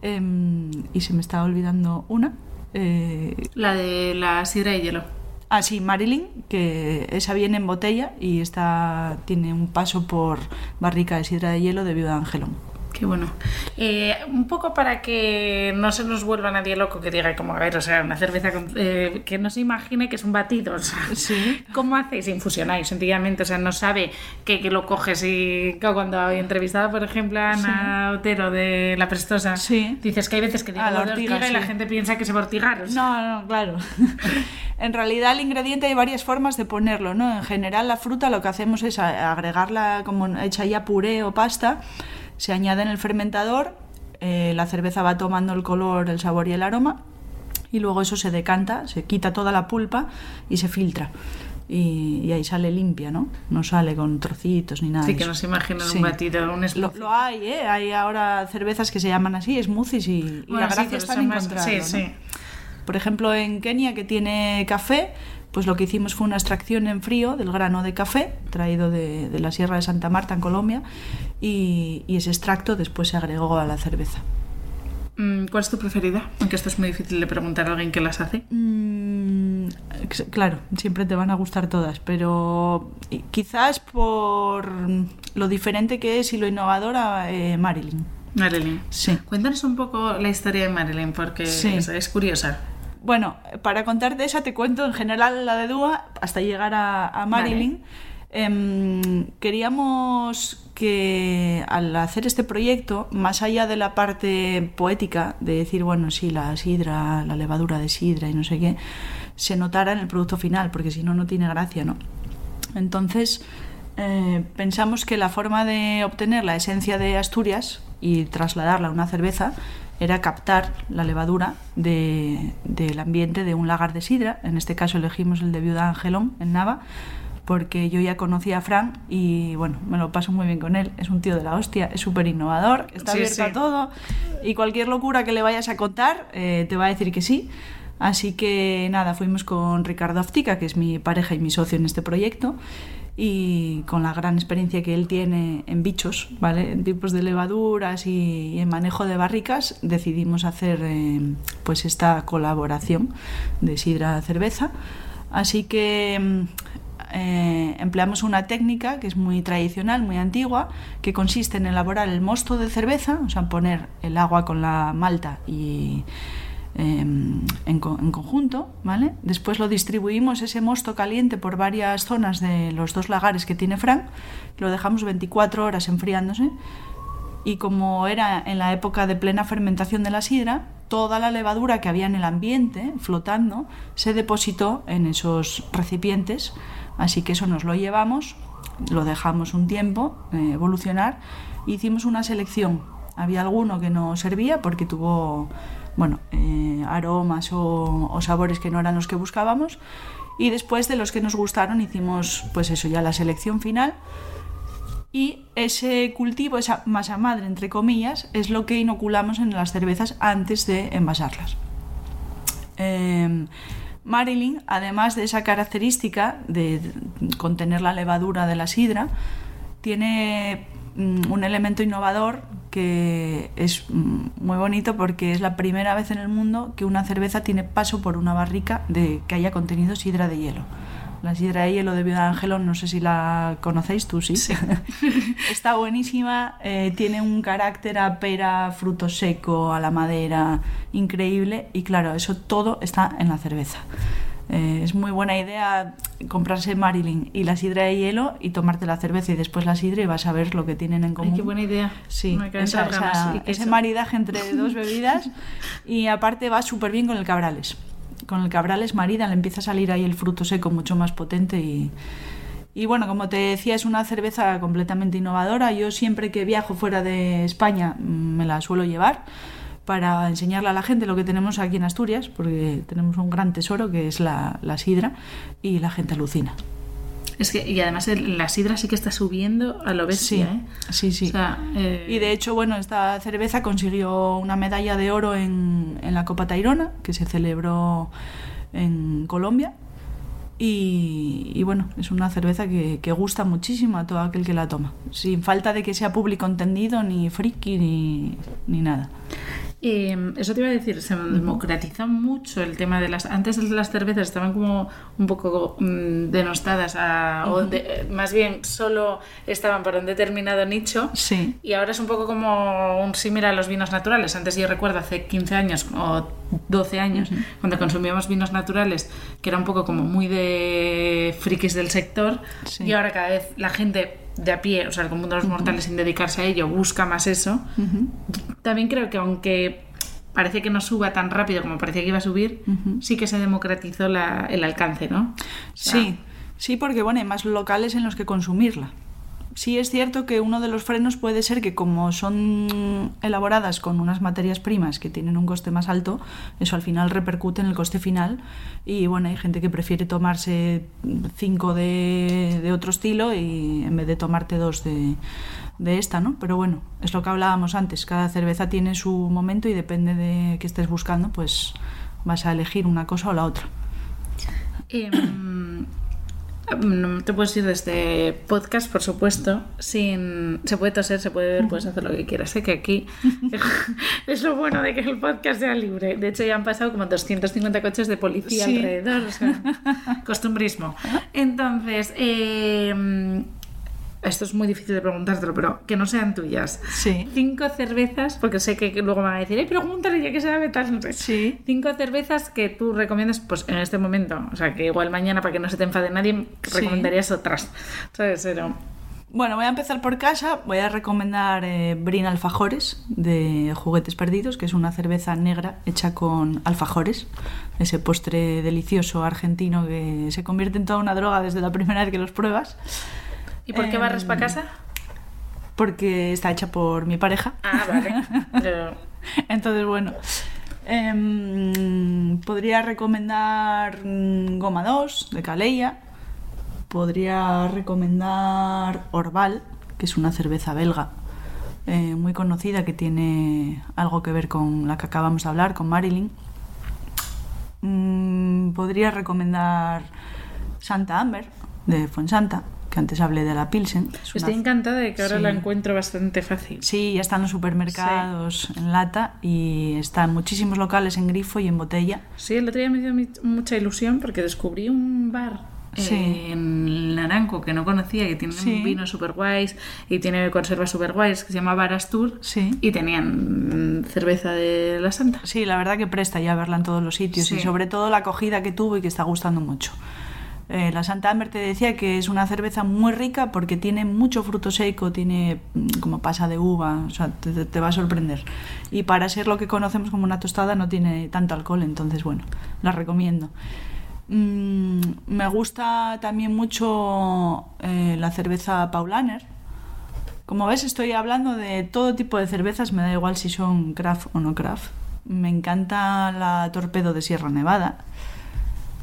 Em, y se me estaba olvidando una. Eh, La de la sidra y hielo. ah, sí, Marilyn, que esa viene en botella y está, tiene un paso por barrica de sidra de hielo de Viuda Angelón. Qué bueno. Eh, un poco para que no se nos vuelva nadie loco que diga como, a ver, o sea, una cerveza con- eh, que no se imagine que es un batido. o sea, Sí. ¿Cómo hacéis? Infusionáis, sencillamente. O sea, no sabe que, que lo coges y cuando he entrevistado, por ejemplo, a Ana Otero de La Prestosa, Sí. dices que hay veces que digo Ah, la ortiga, ortiga y la sí. gente piensa que es ortigar. o sea, No, no, claro. en realidad el ingrediente hay varias formas de ponerlo, ¿no? En general la fruta lo que hacemos es a- agregarla como hecha ya puré o pasta, se añade en el fermentador, eh, la cerveza va tomando el color, el sabor y el aroma y luego eso se decanta, se quita toda la pulpa y se filtra. Y, y ahí sale limpia, ¿no? No sale con trocitos ni nada. Sí, que no se imaginan Sí. un batido, un Lo, lo hay, ¿eh? Hay ahora cervezas que se llaman así, smoothies, y, la gracia está en encontrarlo, Sí, ¿no? sí. Por ejemplo, en Kenia, que tiene café, pues lo que hicimos fue una extracción en frío del grano de café, traído de, de la Sierra de Santa Marta, en Colombia, y, y ese extracto después se agregó a la cerveza. Mm, ¿Cuál es tu preferida? Aunque esto es muy difícil de preguntar a alguien que las hace. Mm, claro, siempre te van a gustar todas, pero quizás por lo diferente que es y lo innovadora, eh, Marilyn. Marilyn. Sí. Cuéntanos un poco la historia de Marilyn, porque Sí. es, es curiosa. Bueno, para contarte esa te cuento en general la de Dúa hasta llegar a, a Marilyn. Em, queríamos que al hacer este proyecto, más allá de la parte poética, de decir, bueno, sí, la sidra, la levadura de sidra y no sé qué, se notara en el producto final, porque si no, no tiene gracia, ¿no? Entonces, eh, pensamos que la forma de obtener la esencia de Asturias y trasladarla a una cerveza era captar la levadura de- del ambiente de un lagar de sidra. En este caso elegimos el de Viuda Angelón, en Nava, porque yo ya conocía a Fran y bueno, me lo paso muy bien con él. Es un tío de la hostia, es súper innovador, está Sí, abierto sí. a todo y cualquier locura que le vayas a contar eh, te va a decir que sí. Así que nada, fuimos con Ricardo Aftica, que es mi pareja y mi socio en este proyecto, y con la gran experiencia que él tiene en bichos, ¿vale? En tipos de levaduras y, en manejo de barricas, decidimos hacer eh, pues esta colaboración de sidra cerveza. Así que mm, eh, empleamos una técnica que es muy tradicional, muy antigua, que consiste en elaborar el mosto de cerveza, o sea, poner el agua con la malta y en, co- en conjunto, ¿vale? Después lo distribuimos ese mosto caliente por varias zonas de los dos lagares que tiene Frank, lo dejamos 24 horas enfriándose y como era en la época de plena fermentación de la sidra, toda la levadura que había en el ambiente flotando se depositó en esos recipientes, así que eso nos lo llevamos, lo dejamos un tiempo eh, evolucionar e hicimos una selección. Había alguno que no servía porque tuvo bueno, eh, aromas o, sabores que no eran los que buscábamos y después de los que nos gustaron hicimos pues eso ya la selección final y ese cultivo, esa masa madre, entre comillas, es lo que inoculamos en las cervezas antes de envasarlas. Eh, Marilyn, además de esa característica de contener la levadura de la sidra, tiene un elemento innovador que es mm, muy bonito porque es la primera vez en el mundo que una cerveza tiene paso por una barrica de que haya contenido sidra de hielo. La sidra de hielo de Viuda Angelón, no sé si la conocéis, tú sí. Está buenísima, eh, tiene un carácter a pera, fruto seco, a la madera, increíble. Y claro, eso todo está en la cerveza. Eh, es muy buena idea comprarse Marilyn y la sidra de hielo y tomarte la cerveza y después la sidra y vas a ver lo que tienen en común. Ay, qué buena idea. Sí, esa- ese maridaje entre dos bebidas y aparte va súper bien con el cabrales. Con el cabrales marida le empieza a salir ahí el fruto seco mucho más potente y, y bueno, como te decía, es una cerveza completamente innovadora. Yo siempre que viajo fuera de España mm, me la suelo llevar para enseñarle a la gente lo que tenemos aquí en Asturias, porque tenemos un gran tesoro que es la, la sidra y la gente alucina. Es que, y además el- la sidra sí que está subiendo a lo bestia, Sí, ¿eh? sí, sí. O sea, eh, Y de hecho, bueno, esta cerveza consiguió una medalla de oro en, en la Copa Tairona, que se celebró en Colombia. Y, y bueno, es una cerveza que, que gusta muchísimo a todo aquel que la toma, sin falta de que sea público entendido, ni friki, ni, ni nada. Eh, eso te iba a decir, se democratizó mucho el tema de las... Antes las cervezas estaban como un poco mm, denostadas, a- o de- eh, más bien solo estaban para un determinado nicho. Sí, Y ahora es un poco como un símil a los vinos naturales. Antes yo recuerdo hace 15 años o 12 años, cuando consumíamos vinos naturales, que era un poco como muy de frikis del sector. Sí. Y ahora cada vez la gente de a pie, o sea, el común de los mortales sin dedicarse a ello, busca más eso. También creo que aunque parece que no suba tan rápido como parecía que iba a subir, sí que se democratizó la- el alcance, ¿no? O sea, sí, sí, porque bueno, hay más locales en los que consumirla. Sí es cierto que uno de los frenos puede ser que como son elaboradas con unas materias primas que tienen un coste más alto, eso al final repercute en el coste final y bueno, hay gente que prefiere tomarse cinco de, de otro estilo y en vez de tomarte dos de, de esta, ¿no? Pero bueno, es lo que hablábamos antes, cada cerveza tiene su momento y depende de qué estés buscando, pues vas a elegir una cosa o la otra. Em, no te puedes ir de este podcast, por supuesto, sin... Se puede toser, se puede ver, puedes hacer lo que quieras. Sé que aquí es lo bueno de que el podcast sea libre. De hecho, ya han pasado como 250 coches de policía Sí. alrededor. O sea, costumbrismo. Entonces, em, esto es muy difícil de preguntártelo, pero que no sean tuyas. Sí. Cinco cervezas, porque sé que luego me van a decir, ¡ay, pregúntale ya que sabe tal! no sé". Sí. Cinco cervezas que tú recomiendas, pues en este momento, o sea, que igual mañana para que no se te enfade nadie, Sí. recomendarías otras. ¿Sabes? Pero, Bueno, voy a empezar por casa. Voy a recomendar eh, Brin Alfajores de Juguetes Perdidos, que es una cerveza negra hecha con alfajores, ese postre delicioso argentino que se convierte en toda una droga desde la primera vez que los pruebas, ¿Y por qué Em, barres para casa? porque está hecha por mi pareja. Ah, vale. Entonces, bueno, em, podría recomendar mm, Goma 2 de Caleia. Podría recomendar Orval, que es una cerveza belga eh, muy conocida que tiene algo que ver con la que acabamos de hablar, con Marilyn. Mm, podría recomendar Santa Amber de Fuensanta, que antes hablé de la Pilsen. Es una Estoy encantada de que ahora Sí. la encuentro bastante fácil. Sí, ya está en los supermercados en lata y está en muchísimos locales en grifo y en botella. Sí, el otro día me dio mucha ilusión porque descubrí un bar Sí. eh, en Naranco, que no conocía, que tienen Sí. vinos super guays y tiene conservas super guays, que se llama Barastur, Sí. y tenían cerveza de la Santa. Sí, la verdad que presta ya verla en todos los sitios y Sí. sobre todo la acogida que tuvo y que está gustando mucho. Eh, la Santa Amber te decía que es una cerveza muy rica porque tiene mucho fruto seco, tiene mm, como pasa de uva, o sea, te, va a sorprender. Y para ser lo que conocemos como una tostada no tiene tanto alcohol, entonces bueno, la recomiendo. Mm, me gusta también mucho eh, la cerveza Paulaner. Como ves, estoy hablando de todo tipo de cervezas, me da igual si son craft o no craft. Me encanta la Torpedo de Sierra Nevada.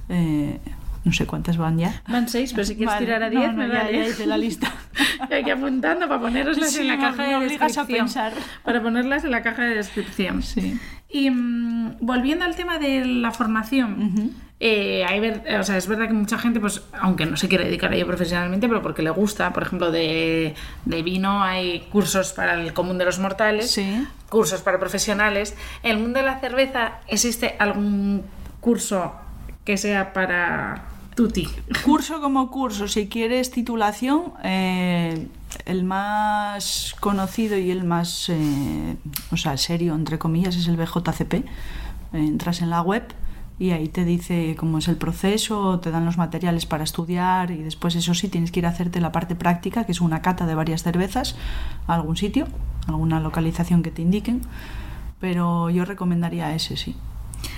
Eh, no sé cuántas van ya. Van seis, pero si quieres Vale, tirar a no, diez, no, me ya, vale. ya hice la lista. Yo aquí apuntando para poneroslas Sí, en la caja de a descripción. pensar. Para ponerlas en la caja de descripción. Sí. Y mm, volviendo al tema de la formación, eh, hay ver- o sea, es verdad que mucha gente, pues, aunque no se quiere dedicar a ello profesionalmente, pero porque le gusta, por ejemplo, de, de vino hay cursos para el común de los mortales, Sí. cursos para profesionales. En el mundo de la cerveza, ¿existe algún curso que sea para tutti? Curso como curso, si quieres titulación, eh, el más conocido y el más, eh, o sea, serio, entre comillas, es el BJCP. Entras en la web y ahí te dice cómo es el proceso, te dan los materiales para estudiar y después, eso sí, tienes que ir a hacerte la parte práctica, que es una cata de varias cervezas a algún sitio, alguna localización que te indiquen. Pero yo recomendaría ese, sí.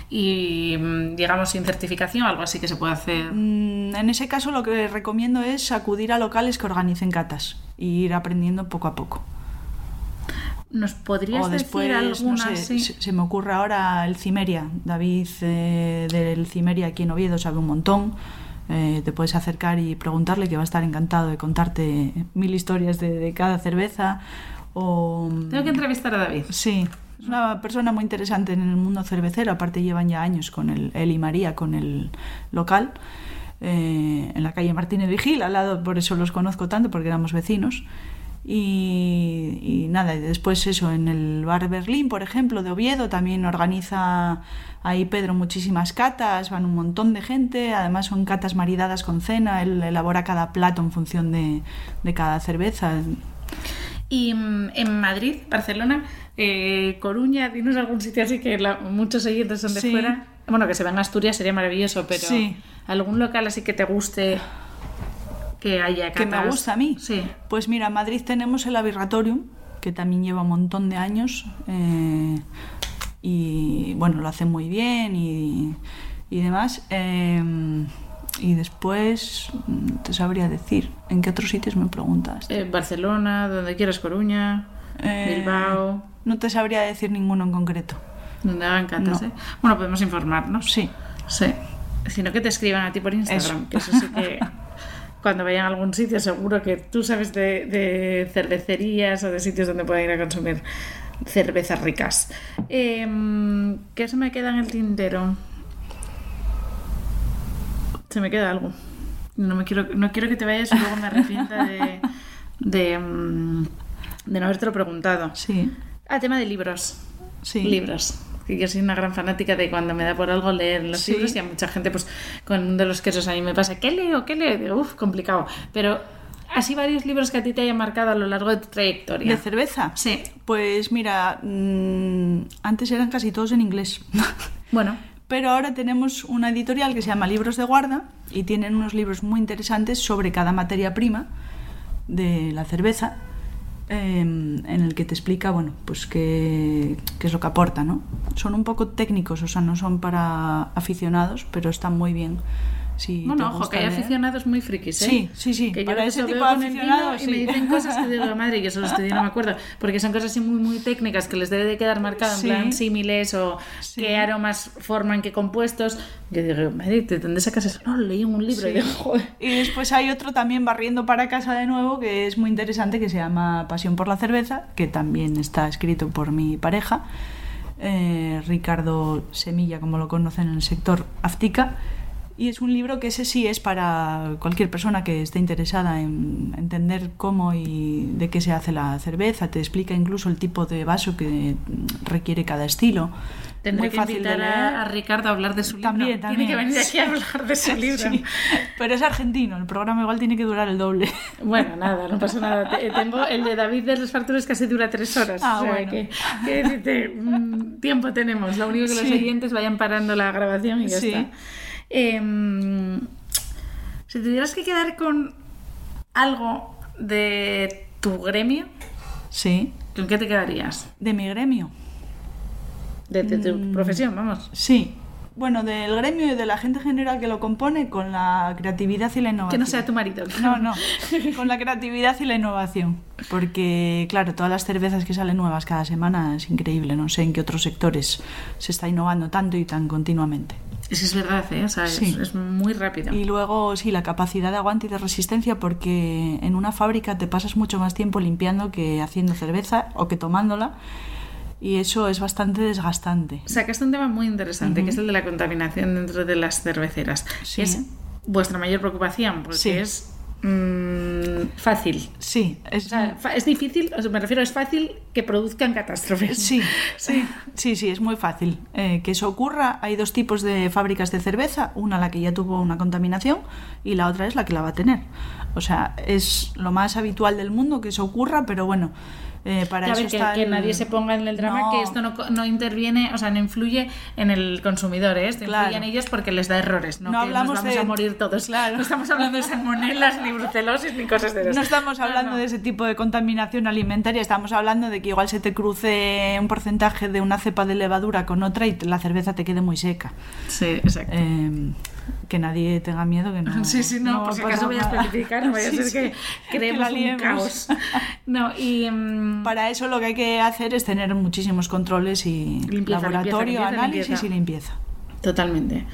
Y, mm, digamos, sin certificación, algo así que se puede hacer. Mm, En ese caso lo que recomiendo es acudir a locales que organicen catas y ir aprendiendo poco a poco. ¿Nos podrías O después, decir no alguna sé, se, se me ocurre ahora el Cimeria. David eh, del Cimeria aquí en Oviedo sabe un montón. Eh, te puedes acercar y preguntarle que va a estar encantado de contarte mil historias de, de cada cerveza. O, Tengo que entrevistar a David. Sí, es una persona muy interesante en el mundo cervecero. Aparte llevan ya años con el, él y María, con el local, eh, en la calle Martínez Vigil, al lado, por eso los conozco tanto, porque éramos vecinos. Y, y nada, después eso, en el bar Berlín, por ejemplo, de Oviedo, también organiza ahí Pedro muchísimas catas, van un montón de gente, además son catas maridadas con cena, él elabora cada plato en función de, de cada cerveza. Y mm, en Madrid, Barcelona, eh, Coruña, dinos algún sitio así que la- muchos oyentes son de Sí. fuera. Bueno, que se van a Asturias sería maravilloso, pero Sí. algún local así que te guste que haya que me catas? gusta a mí. Sí. Pues mira, en Madrid tenemos el Avirratorium, que también lleva un montón de años. eh, y bueno, lo hace muy bien y, y demás. eh, y después mm, te sabría decir, ¿en qué otros sitios me preguntas? Eh, Barcelona, donde quieras, Coruña, Eh, Bilbao, No te sabría decir ninguno en concreto. donde hagan catas, no. ¿eh? Bueno, podemos informarnos. Sí, Sí. Sino que te escriban a ti por Instagram, Eso. que eso sí que cuando vayan a algún sitio seguro que tú sabes de, de cervecerías o de sitios donde pueden ir a consumir cervezas ricas. Em, ¿Qué se me queda en el tintero? Se me queda algo. No, me quiero, no quiero que te vayas y luego me arrepienta de, de, mm, de no habértelo preguntado. sí, Ah, tema de libros. sí. Libros. Que yo soy una gran fanática de cuando me da por algo leer los Sí. libros y a mucha gente, pues con uno de los quesos a mí me pasa, ¿qué leo? ¿Qué leo? Y digo, uff, complicado. Pero así varios libros que a ti te hayan marcado a lo largo de tu trayectoria. ¿De cerveza? Sí. Pues mira, mm, antes eran casi todos en inglés. Bueno, Pero ahora tenemos una editorial que se llama Libros de Guarda y tienen unos libros muy interesantes sobre cada materia prima de la cerveza, eh, en el que te explica, bueno, pues qué, qué es lo que aporta, ¿no? Son un poco técnicos, o sea, no son para aficionados, pero están muy bien. Si bueno, ojo, que hay leer. aficionados muy frikis, ¿eh? Sí, sí, sí, Que yo para veces ese tipo de aficionados, Y me sí. dicen cosas que digo, madre, yo solo estudié, no me acuerdo. Porque son cosas así muy, muy técnicas que les debe de quedar marcado en Sí. plan símiles o Sí. qué aromas forman qué compuestos. Yo digo, madre, ¿de dónde sacas eso? No, leí en un libro. Sí. Y digo, joder. Y después hay otro también barriendo para casa de nuevo que es muy interesante que se llama Pasión por la cerveza, que también está escrito por mi pareja, eh, Ricardo Semilla, como lo conocen en el sector Aftica. Y es un libro que ese sí es para cualquier persona que esté interesada en entender cómo y de qué se hace la cerveza. Te explica incluso el tipo de vaso que requiere cada estilo. Te Tendré muy que fácil de invitar leer. a, Ricardo a hablar de su libro. También, Tiene que también. venir aquí a hablar de su libro. Sí, pero es argentino, el programa igual tiene que durar el doble. Bueno, nada, no pasa nada. Te- Tengo el de David de los Fartures casi dura tres horas. Ah, o sea bueno. que, que decirte, mm, tiempo tenemos. Lo único que los Sí. oyentes vayan parando la grabación y ya Sí. está. Em, si tuvieras que quedar con algo de tu gremio, Sí, ¿con qué te quedarías? de mi gremio. De, de tu Mm. profesión, vamos. Sí. Bueno, del gremio y de la gente general que lo compone con la creatividad y la innovación. Que no sea tu marido. No, no, con la creatividad y la innovación. Porque, claro, todas las cervezas que salen nuevas cada semana es increíble. No sé en qué otros sectores se está innovando tanto y tan continuamente. Es que es verdad, ¿eh? O sea, es- Sí. es, muy rápido. Y luego, sí, la capacidad de aguante y de resistencia, porque en una fábrica te pasas mucho más tiempo limpiando que haciendo cerveza o que tomándola. Y eso es bastante desgastante. Sacaste un tema muy interesante, que es el de la contaminación dentro de las cerveceras. Sí. Es vuestra mayor preocupación, porque Sí. es fácil. Sí, es, O sea, fa- es difícil, o sea, me refiero, es fácil que produzcan catástrofes. Sí, sí, sí, sí, es muy fácil eh, que eso ocurra. Hay dos tipos de fábricas de cerveza, una la que ya tuvo una contaminación y la otra es la que la va a tener. O sea, es lo más habitual del mundo que eso ocurra, pero bueno, eh, para eso ver, que, está que el- nadie se ponga en el drama No. que esto no, no interviene, o sea, no influye en el consumidor, ¿eh? Esto Claro. influye en ellos porque les da errores, no, No que hablamos nos vamos de- a morir todos. Claro. No estamos hablando de salmonelas, ni brucelosis, ni cosas de esas. No estamos hablando de ese tipo de contaminación alimentaria, estamos hablando de que igual se te cruce un porcentaje de una cepa de levadura con otra y la cerveza te quede muy seca. Sí, exacto. Eh, que nadie tenga miedo que no. Sí, sí, no, por si acaso voy a especificar, no vaya a Sí, ser sí, que que creemos un liemos. caos. No, y... mm, Para eso lo que hay que hacer es tener muchísimos controles y Limpieza, laboratorio, limpieza, análisis limpieza. y limpieza. Totalmente.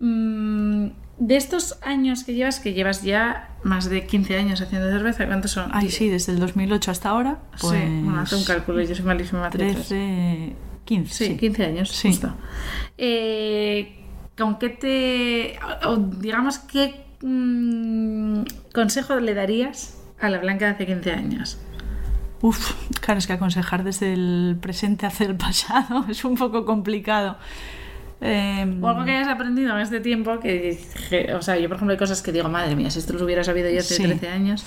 Mm, de estos años que llevas, que llevas ya más de 15 años haciendo cerveza, ¿cuántos son? Ay, sí, desde el 2008 hasta ahora, pues sí, bueno, hace un cálculo, yo soy malísima en matemáticas. 13, 15, Sí, sí. 15 años, Sí. justo. Eh, ¿Con qué te... o digamos, qué mm, consejo le darías a la Blanca de hace 15 años? Uf, claro, es que aconsejar desde el presente hacia el pasado es un poco complicado. Eh, O algo que hayas aprendido en este tiempo que, que- o sea, yo por ejemplo hay cosas que digo, madre mía, si esto lo hubiera sabido yo hace Sí. 13 años.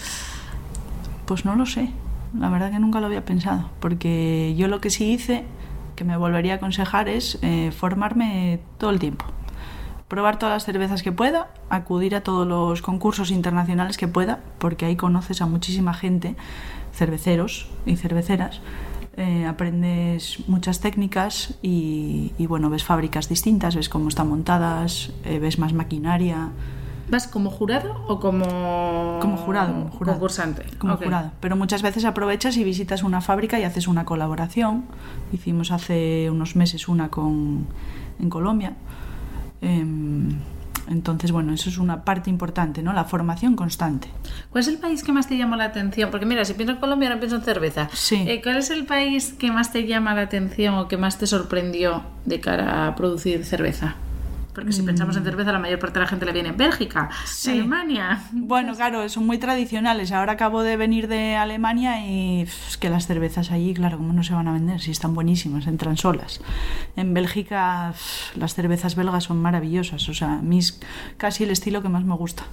Pues no lo sé. La verdad que nunca lo había pensado. Porque yo lo que sí hice, que me volvería a aconsejar, es eh, formarme todo el tiempo. Probar todas las cervezas que pueda, acudir a todos los concursos internacionales que pueda, porque ahí conoces a muchísima gente, cerveceros y cerveceras. eh, aprendes muchas técnicas y, y, bueno, ves fábricas distintas, ves cómo están montadas, eh, ves más maquinaria. ¿Vas como jurado o como, Como jurado, como jurado. concursante? como Ok. jurado. Pero muchas veces aprovechas y visitas una fábrica y haces una colaboración. Hicimos hace unos meses una con, en Colombia. Em, entonces, bueno, eso es una parte importante, ¿no? La formación constante. ¿Cuál es el país que más te llamó la atención? Porque mira, si pienso en Colombia, ahora pienso en cerveza. Sí. Eh, ¿Cuál es el país que más te llama la atención o que más te sorprendió de cara a producir cerveza? Porque si pensamos en cerveza, la mayor parte de la gente le viene Bélgica, Mm. Sí. Alemania. Bueno, claro, son muy tradicionales. Ahora acabo de venir de Alemania y es que las cervezas allí, claro, ¿cómo no se van a vender? Si están buenísimas, entran solas. En Bélgica las cervezas belgas son maravillosas. O sea, a mí es casi el estilo que más me gusta.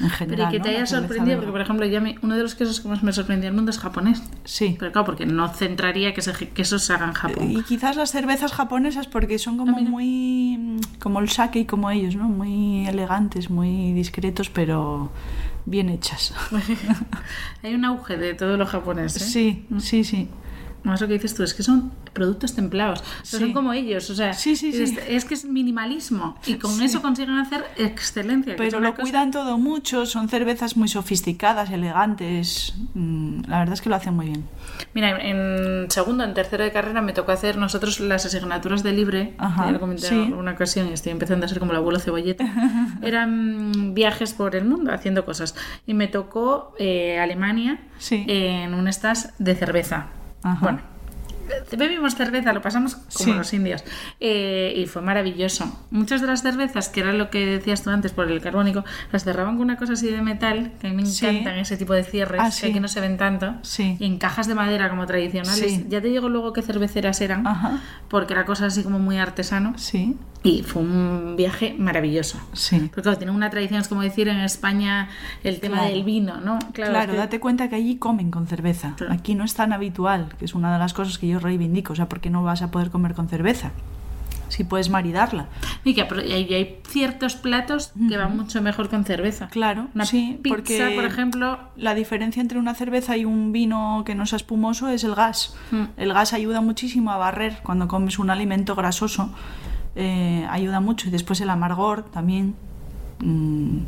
En Pero general. y que te haya sorprendido, porque por ejemplo, yo me- uno de los quesos que más me sorprendió en el mundo es japonés. Sí. Pero claro, porque no centraría que ese queso se haga en Japón. Y quizás las cervezas japonesas porque son como Ah, muy como el sake y como ellos, ¿no? Muy elegantes, muy discretos, pero bien hechas. Hay un auge de todo lo japonés. ¿eh? Sí, sí, sí. Más lo que dices tú, es que son productos templados. O sea, Sí. Son como ellos. O sea, Sí, sí. Es, es que es minimalismo. Y con eso consiguen hacer excelencia. Pero una lo cosa- cuidan todo mucho, son cervezas muy sofisticadas, elegantes. mm, La verdad es que lo hacen muy bien. Mira, en segundo, en tercero de carrera me tocó hacer nosotros las asignaturas de libre. Ajá, ya lo comenté en alguna ocasión y estoy empezando a ser como el abuelo cebolleta. Eran viajes por el mundo haciendo cosas. Y me tocó eh, Alemania en un stas de cerveza. Ajá. Bueno, bebimos cerveza, lo pasamos como Sí. los indios. Eh, y fue maravilloso. Muchas de las cervezas, que era lo que decías tú antes por el carbónico, las cerraban con una cosa así de metal, que a mí me Sí. encantan ese tipo de cierres, Ah, que aquí no se ven tanto. Y en cajas de madera como tradicionales. Ya te digo luego qué cerveceras eran, Ajá. porque era cosa así como muy artesano. Sí, Y fue un viaje maravilloso. sí. Porque claro, tienen una tradición, es como decir en España el tema Claro. del vino, ¿no? Claro, es que- date cuenta que allí comen con cerveza. Aquí no es tan habitual, que es una de las cosas que yo reivindico. O sea, ¿por qué no vas a poder comer con cerveza? Si puedes maridarla. Y que hay, ciertos platos que van mucho mejor con cerveza. Claro, Una sí, pizza, porque por ejemplo, la diferencia entre una cerveza y un vino que no sea espumoso es el gas. Mm. El gas ayuda muchísimo a barrer cuando comes un alimento grasoso. eh, ayuda mucho. Y después el amargor también. Mm,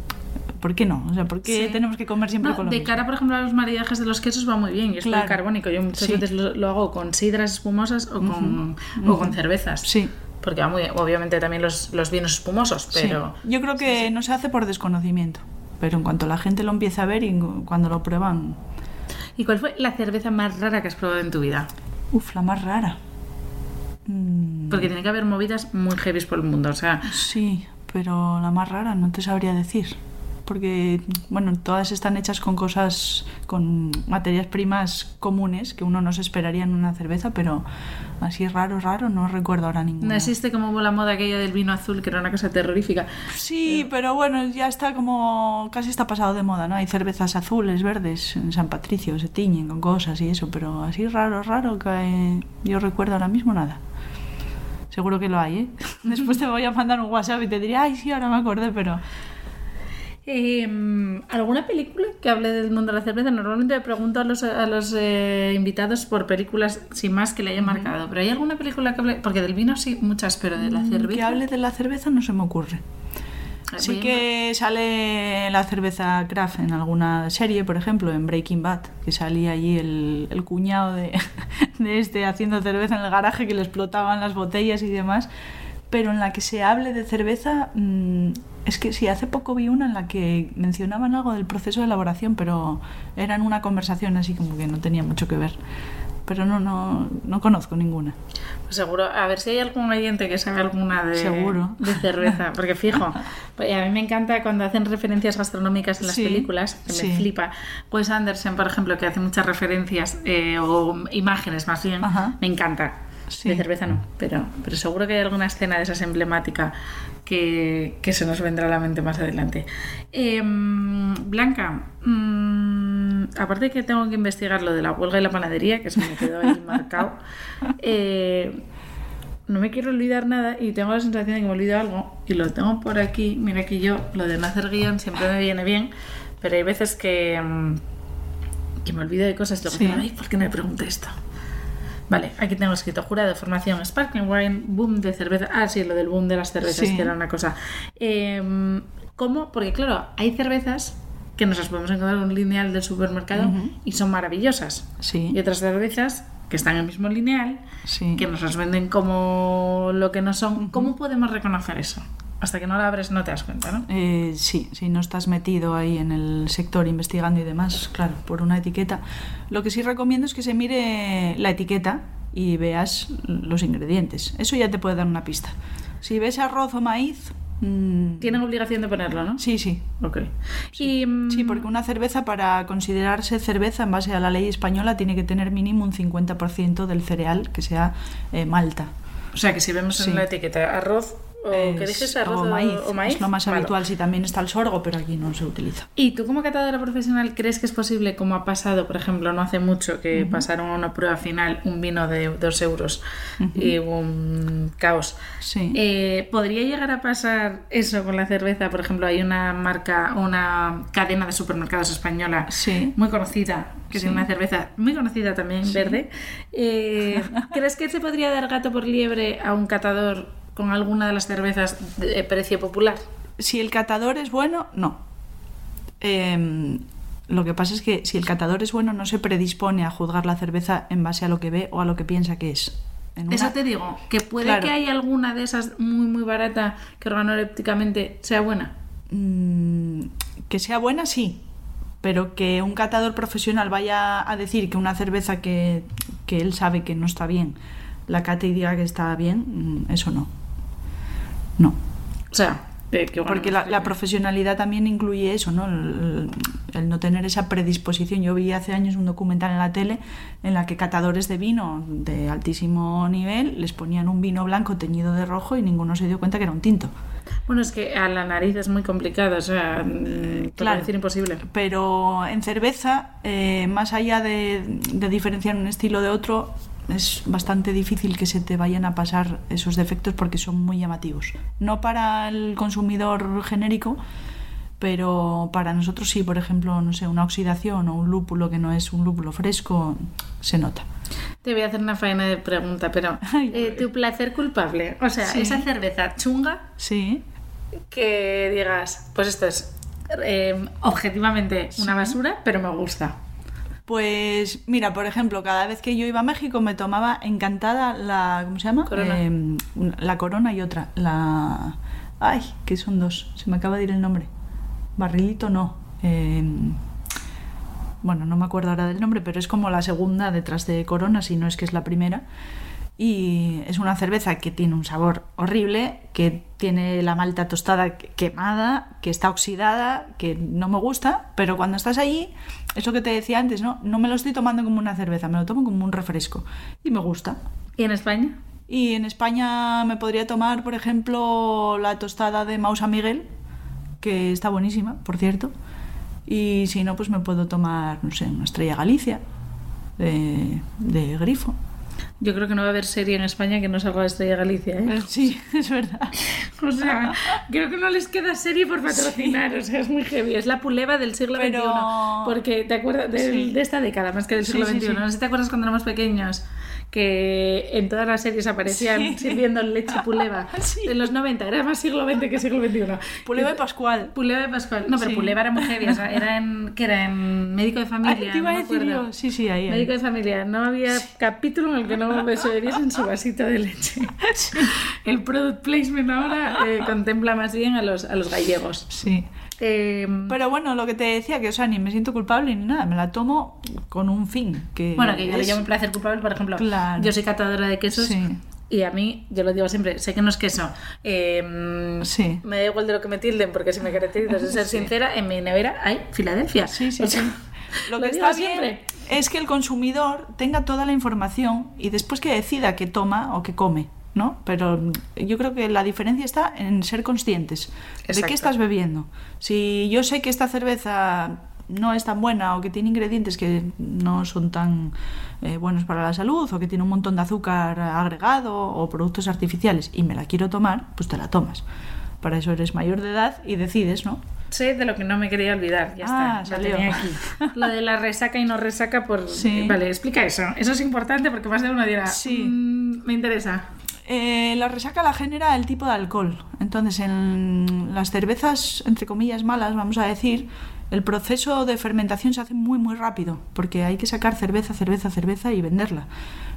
¿Por qué no? O sea, ¿por qué Sí. tenemos que comer siempre no, con lo de mismo? cara, por ejemplo, a los maridajes de los quesos va muy bien. Y esto Claro. carbónico, yo muchas Sí. veces lo, lo hago con sidras espumosas o con, o con cervezas. Sí. Porque va muy bien. Obviamente también los, los vinos espumosos, Sí. pero... Yo creo que no se hace por desconocimiento. Pero en cuanto la gente lo empieza a ver y cuando lo prueban. ¿Y cuál fue la cerveza más rara que has probado en tu vida? Uf, la más rara. Mm, Porque tiene que haber movidas muy heavy por el mundo. O sea, Sí, pero la más rara no te sabría decir. Porque, bueno, todas están hechas con cosas, con materias primas comunes que uno no se esperaría en una cerveza, pero así raro, raro, no recuerdo ahora ninguna. no existe como la moda aquella del vino azul, que era una cosa terrorífica. Sí, pero bueno, ya está como, casi está pasado de moda, ¿no? Hay cervezas azules, verdes, en San Patricio se tiñen con cosas y eso, pero así raro, raro, que eh, yo recuerdo ahora mismo nada. Seguro que lo hay, ¿eh? Después te voy a mandar un WhatsApp y te diré, ay, sí, ahora me acordé, pero... Eh, ¿Alguna película que hable del mundo de la cerveza? Normalmente me pregunto a los, a los eh, invitados por películas sin más que le haya marcado. Pero ¿hay alguna película que hable? Porque del vino sí, muchas, pero de la cerveza. Mm, Que hable de la cerveza no se me ocurre. Sí que sale la cerveza Kraft en alguna serie, por ejemplo, en Breaking Bad, que salía allí el, el cuñado de, de este haciendo cerveza en el garaje, que le explotaban las botellas y demás. Pero en la que se hable de cerveza, mm, es que sí, hace poco vi una en la que mencionaban algo del proceso de elaboración, pero era en una conversación así como que no tenía mucho que ver. Pero no, no, no conozco ninguna. Pues seguro, a ver si hay algún oyente que sabe alguna de, Seguro. de cerveza. Porque fijo, pues a mí me encanta cuando hacen referencias gastronómicas en las Sí, películas, que sí. me flipa. Wes Anderson, por ejemplo, que hace muchas referencias eh, o imágenes más bien, Ajá. me encanta. Sí. De cerveza no, pero, pero seguro que hay alguna escena de esas emblemática que, que se nos vendrá a la mente más adelante. Em, Blanca, mm, aparte que tengo que investigar lo de la huelga y la panadería, que se me quedó ahí marcado, eh, no me quiero olvidar nada y tengo la sensación de que me olvido algo y lo tengo por aquí. Mira que yo lo de no hacer guion siempre me viene bien, pero hay veces que, mm, que me olvido de cosas y luego Sí. digo, ay, ¿por qué no me pregunté esto? Vale, aquí tengo escrito jurado de formación Sparkling Wine, boom de cerveza. Ah, sí, lo del boom de las cervezas, Sí. que era una cosa. Em, ¿Cómo? Porque claro, hay cervezas que nos las podemos encontrar en un lineal del supermercado y son maravillosas. Sí. Y otras cervezas que están en el mismo lineal, Sí. que nos las venden como lo que no son. ¿Cómo podemos reconocer eso? Hasta que no la abres no te das cuenta, ¿no? Eh, sí, si no estás metido ahí en el sector investigando y demás, claro, por una etiqueta. Lo que sí recomiendo es que se mire la etiqueta y veas los ingredientes. Eso ya te puede dar una pista. Si ves arroz o maíz, mm, Tienen obligación de ponerlo, ¿no? sí, sí. Ok. Y, mm, Sí, porque una cerveza para considerarse cerveza en base a la ley española tiene que tener mínimo un 50% del cereal que sea eh, malta. O sea, que si vemos en Sí. la etiqueta arroz o ¿qué Es- dices? Arroz o maíz. o maíz. Es lo más habitual. Si también está el sorgo, pero aquí no se utiliza. ¿Y tú como catadora profesional crees que es posible, como ha pasado, por ejemplo, no hace mucho, que pasaron a una prueba final un vino de dos euros y un caos? Sí. Eh, ¿Podría llegar a pasar eso con la cerveza? Por ejemplo, hay una marca, una cadena de supermercados española Sí. muy conocida, que Sí. tiene una cerveza muy conocida también, verde. Eh, ¿Crees que se podría dar gato por liebre a un catador con alguna de las cervezas de precio popular? Si el catador es bueno, no. Em, lo que pasa es que si el catador es bueno, no se predispone a juzgar la cerveza en base a lo que ve o a lo que piensa que es. Una- Eso te digo, que puede Claro. que haya alguna de esas muy, muy barata que organolépticamente sea buena. Mm, que sea buena, sí. Pero que un catador profesional vaya a decir que una cerveza que, que él sabe que no está bien, la cate y diga que está bien, mm, eso no. No. O sea, eh, que Porque la, la profesionalidad también incluye eso, ¿no? El, el no tener esa predisposición. Yo vi hace años un documental en la tele en la que catadores de vino de altísimo nivel les ponían un vino blanco teñido de rojo y ninguno se dio cuenta que era un tinto. Bueno, es que a la nariz es muy complicado, o sea, mm, Claro. decir imposible. Pero en cerveza, eh, más allá de, de diferenciar un estilo de otro, es bastante difícil que se te vayan a pasar esos defectos porque son muy llamativos. No para el consumidor genérico, pero para nosotros sí, por ejemplo, no sé, una oxidación o un lúpulo que no es un lúpulo fresco, se nota. Te voy a hacer una faena de pregunta, pero eh, tu placer culpable, o sea, Sí. esa cerveza chunga Sí, que digas, pues esto es eh, objetivamente una Sí. basura, pero me gusta. Pues mira, por ejemplo, cada vez que yo iba a México me tomaba encantada la, ¿cómo se llama? Corona. Eh, una- la corona y otra, la, ay, que son dos, se me acaba de ir el nombre. Barrilito no. eh, bueno, no me acuerdo ahora del nombre, pero es como la segunda detrás de corona, si no es que es la primera. Y es una cerveza que tiene un sabor horrible, que tiene la malta tostada que- quemada, que está oxidada, que no me gusta, pero cuando estás allí, eso que te decía antes, ¿no? No me lo estoy tomando como una cerveza, me lo tomo como un refresco. Y me gusta. ¿Y en España? Y en España me podría tomar, por ejemplo, la tostada de Mausa Miguel, que está buenísima, por cierto. Y si no, pues me puedo tomar, no sé, una estrella Galicia de, de grifo. Yo creo que no va a haber serie en España que no salga de Estrella Galicia, ¿eh? Sí, es verdad. O sea, creo que no les queda serie por patrocinar, o sea, es muy heavy. Es la puleva del siglo Pero- XXI. Porque te acuerdas Sí. de esta década, más que del siglo sí, XXI. No sé si te acuerdas cuando éramos pequeños que en todas las series aparecían Sí. sirviendo leche puleva. Sí. En los 90, era más siglo XX que siglo XXI. Puleva de Pascual. Puleva de Pascual. No, pero Sí. Puleva era heavy. o sea, era en, que era en médico de familia. Ay, te iba no a me decir yo. Sí, sí, ahí. ahí. Médico de familia. No había capítulo en el que no se bebiesen su vasito de leche. El product placement ahora eh, contempla más bien a los, a los gallegos. Sí. Eh, Pero bueno, lo que te decía, que o sea, ni me siento culpable ni nada, me la tomo con un fin. Que bueno, que yo le es- llamo placer culpable, por ejemplo. Claro. Yo soy catadora de quesos. Sí. Y a mí, yo lo digo siempre, sé que no es queso. Eh, Sí. Me da igual de lo que me tilden, porque si me caracterizo de ser Sí. sincera, en mi nevera hay Filadelfia. Sí, sí, O sea, sí. Lo que está bien es que el consumidor tenga toda la información y después que decida qué toma o qué come, ¿no? Pero yo creo que la diferencia está en ser conscientes de qué estás bebiendo. Si yo sé que esta cerveza no es tan buena o que tiene ingredientes que no son tan eh, buenos para la salud o que tiene un montón de azúcar agregado o productos artificiales y me la quiero tomar, pues te la tomas. Para eso eres mayor de edad y decides, ¿no? Sé de lo que no me quería olvidar, ya Ah, está, salió. lo tenía aquí. Lo de la resaca y no resaca por... Sí. Vale, explica eso. Eso es importante porque más de uno dirá, Sí. "Mm, me interesa. Eh, la resaca la genera el tipo de alcohol. Entonces, en las cervezas, entre comillas, malas, vamos a decir, el proceso de fermentación se hace muy, muy rápido, porque hay que sacar cerveza, cerveza, cerveza y venderla.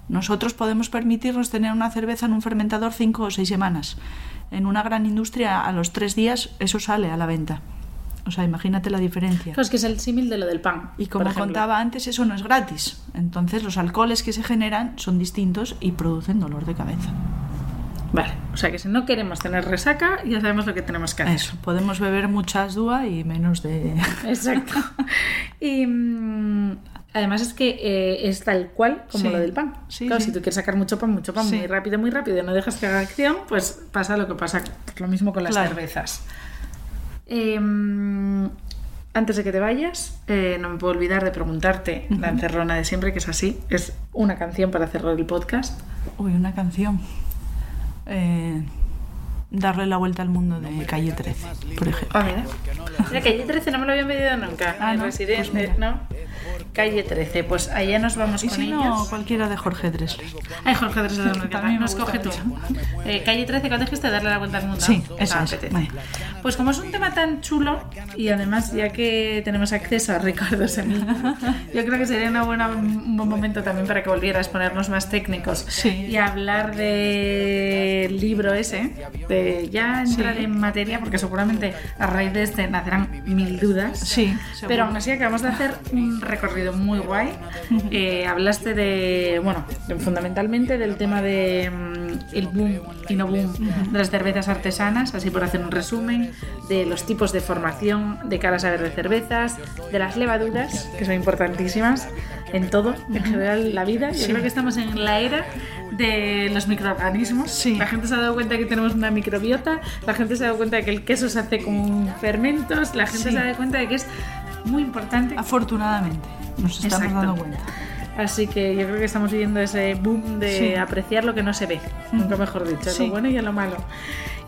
Nosotros podemos permitirnos tener una cerveza en un fermentador cinco o seis semanas. En una gran industria, a los tres días, eso sale a la venta. O sea, imagínate la diferencia. Claro, es que es el símil de lo del pan. Y como contaba antes, eso no es gratis. Entonces, los alcoholes que se generan son distintos y producen dolor de cabeza. Vale, o sea que si no queremos tener resaca, ya sabemos lo que tenemos que hacer. Eso, podemos beber muchas dúa y menos de... Exacto. Y mm, además es que eh, es tal cual como Sí. lo del pan. Sí, claro, sí. si tú quieres sacar mucho pan, mucho pan, muy rápido, muy rápido, y no dejas que haga acción, pues pasa lo que pasa. Lo mismo con las Claro. cervezas. Em, antes de que te vayas, eh, no me puedo olvidar de preguntarte la encerrona de siempre, que es así. Es una canción para cerrar el podcast. Uy, una canción. Eh, darle la vuelta al mundo de Calle 13, por ejemplo. Ah, mira. Mira, calle 13 no me lo habían pedido nunca. Ah, ¿no? residente, Pues. ¿no? Calle 13, pues allá nos vamos Y con si no, ellos. cualquiera de Jorge Drexler. Ay, Jorge Drexler, no, También nos coge tú. Eh, calle 13, ¿cuál dijiste? Darle la vuelta al mundo. Sí, Ah, esa es. Vale. Pues como es un tema tan chulo y además ya que tenemos acceso a Ricardo Semín, yo creo que sería una buena, un buen momento también para que volvieras a ponernos más técnicos Sí. y hablar del libro ese, de ya entrar en materia, porque seguramente a raíz de este nacerán mil dudas. Sí, Pero aún así acabamos de hacer un recorrido muy guay. Eh, hablaste de, bueno, de- fundamentalmente del tema de mm, el boom y no boom de las cervezas artesanas, así por hacer un resumen, de los tipos de formación de cara a saber de cervezas, de las levaduras, que son importantísimas en todo, en general la vida. Yo creo que estamos en la era de los microorganismos. Sí. La gente se ha dado cuenta que tenemos una microbiota, la gente se ha dado cuenta de que el queso se hace con fermentos, la gente Sí. se ha dado cuenta de que es muy importante. Afortunadamente, nos estamos Exacto. dando cuenta. Así que yo creo que estamos viviendo ese boom de apreciar lo que no se ve, nunca mejor dicho, lo bueno y lo malo.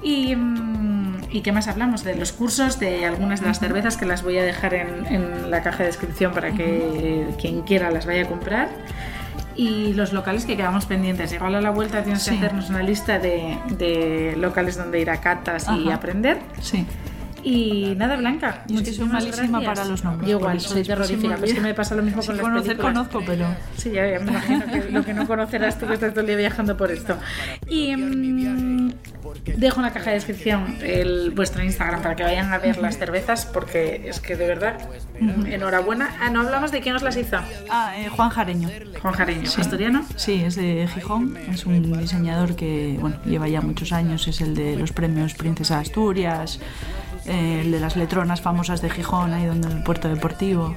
Y, mm, ¿y qué más hablamos? De los cursos, de algunas de las cervezas que las voy a dejar en, en la caja de descripción para que quien quiera las vaya a comprar. Y los locales que quedamos pendientes. Igual a la vuelta tienes Sí. que hacernos una lista de, de locales donde ir a catas y Ajá. aprender. Sí. Y nada, Blanca. Yo que soy muchísimas malísima gracias. para los nombres, Yo igual, soy terrorífica. Pero es que me pasa lo mismo Sí, con las conocer películas. conozco, pero Sí, ya, ya me imagino que lo que no conocerás tú que estás todo el día viajando por esto. Y mm, dejo en la caja de descripción el, vuestro Instagram para que vayan a ver las cervezas porque es que de verdad, enhorabuena. Ah, no hablamos de quién os las hizo. Ah, eh, Juan Jareño. Juan Jareño, asturiano. Sí, es de Gijón, es un diseñador que bueno, lleva ya muchos años, es el de los premios Princesa Asturias, eh, el de las letronas famosas de Gijón, ahí donde el puerto deportivo,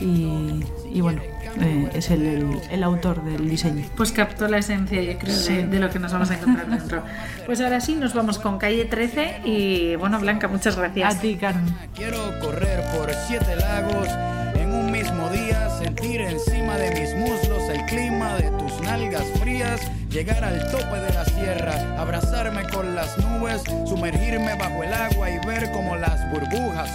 y, y bueno, eh, es el, el- el autor del diseño. Pues captó la esencia, yo creo, de, de lo que nos vamos a encontrar dentro. Pues ahora sí, nos vamos con calle 13 y bueno, Blanca, muchas gracias. A ti, Carmen. Quiero correr por siete lagos en un mismo día, sentir encima de mis muslos el clima de tus nalgas frías, llegar al tope de la sierra, abrazarme con las nubes, sumergirme bajo el agua y ver como las burbujas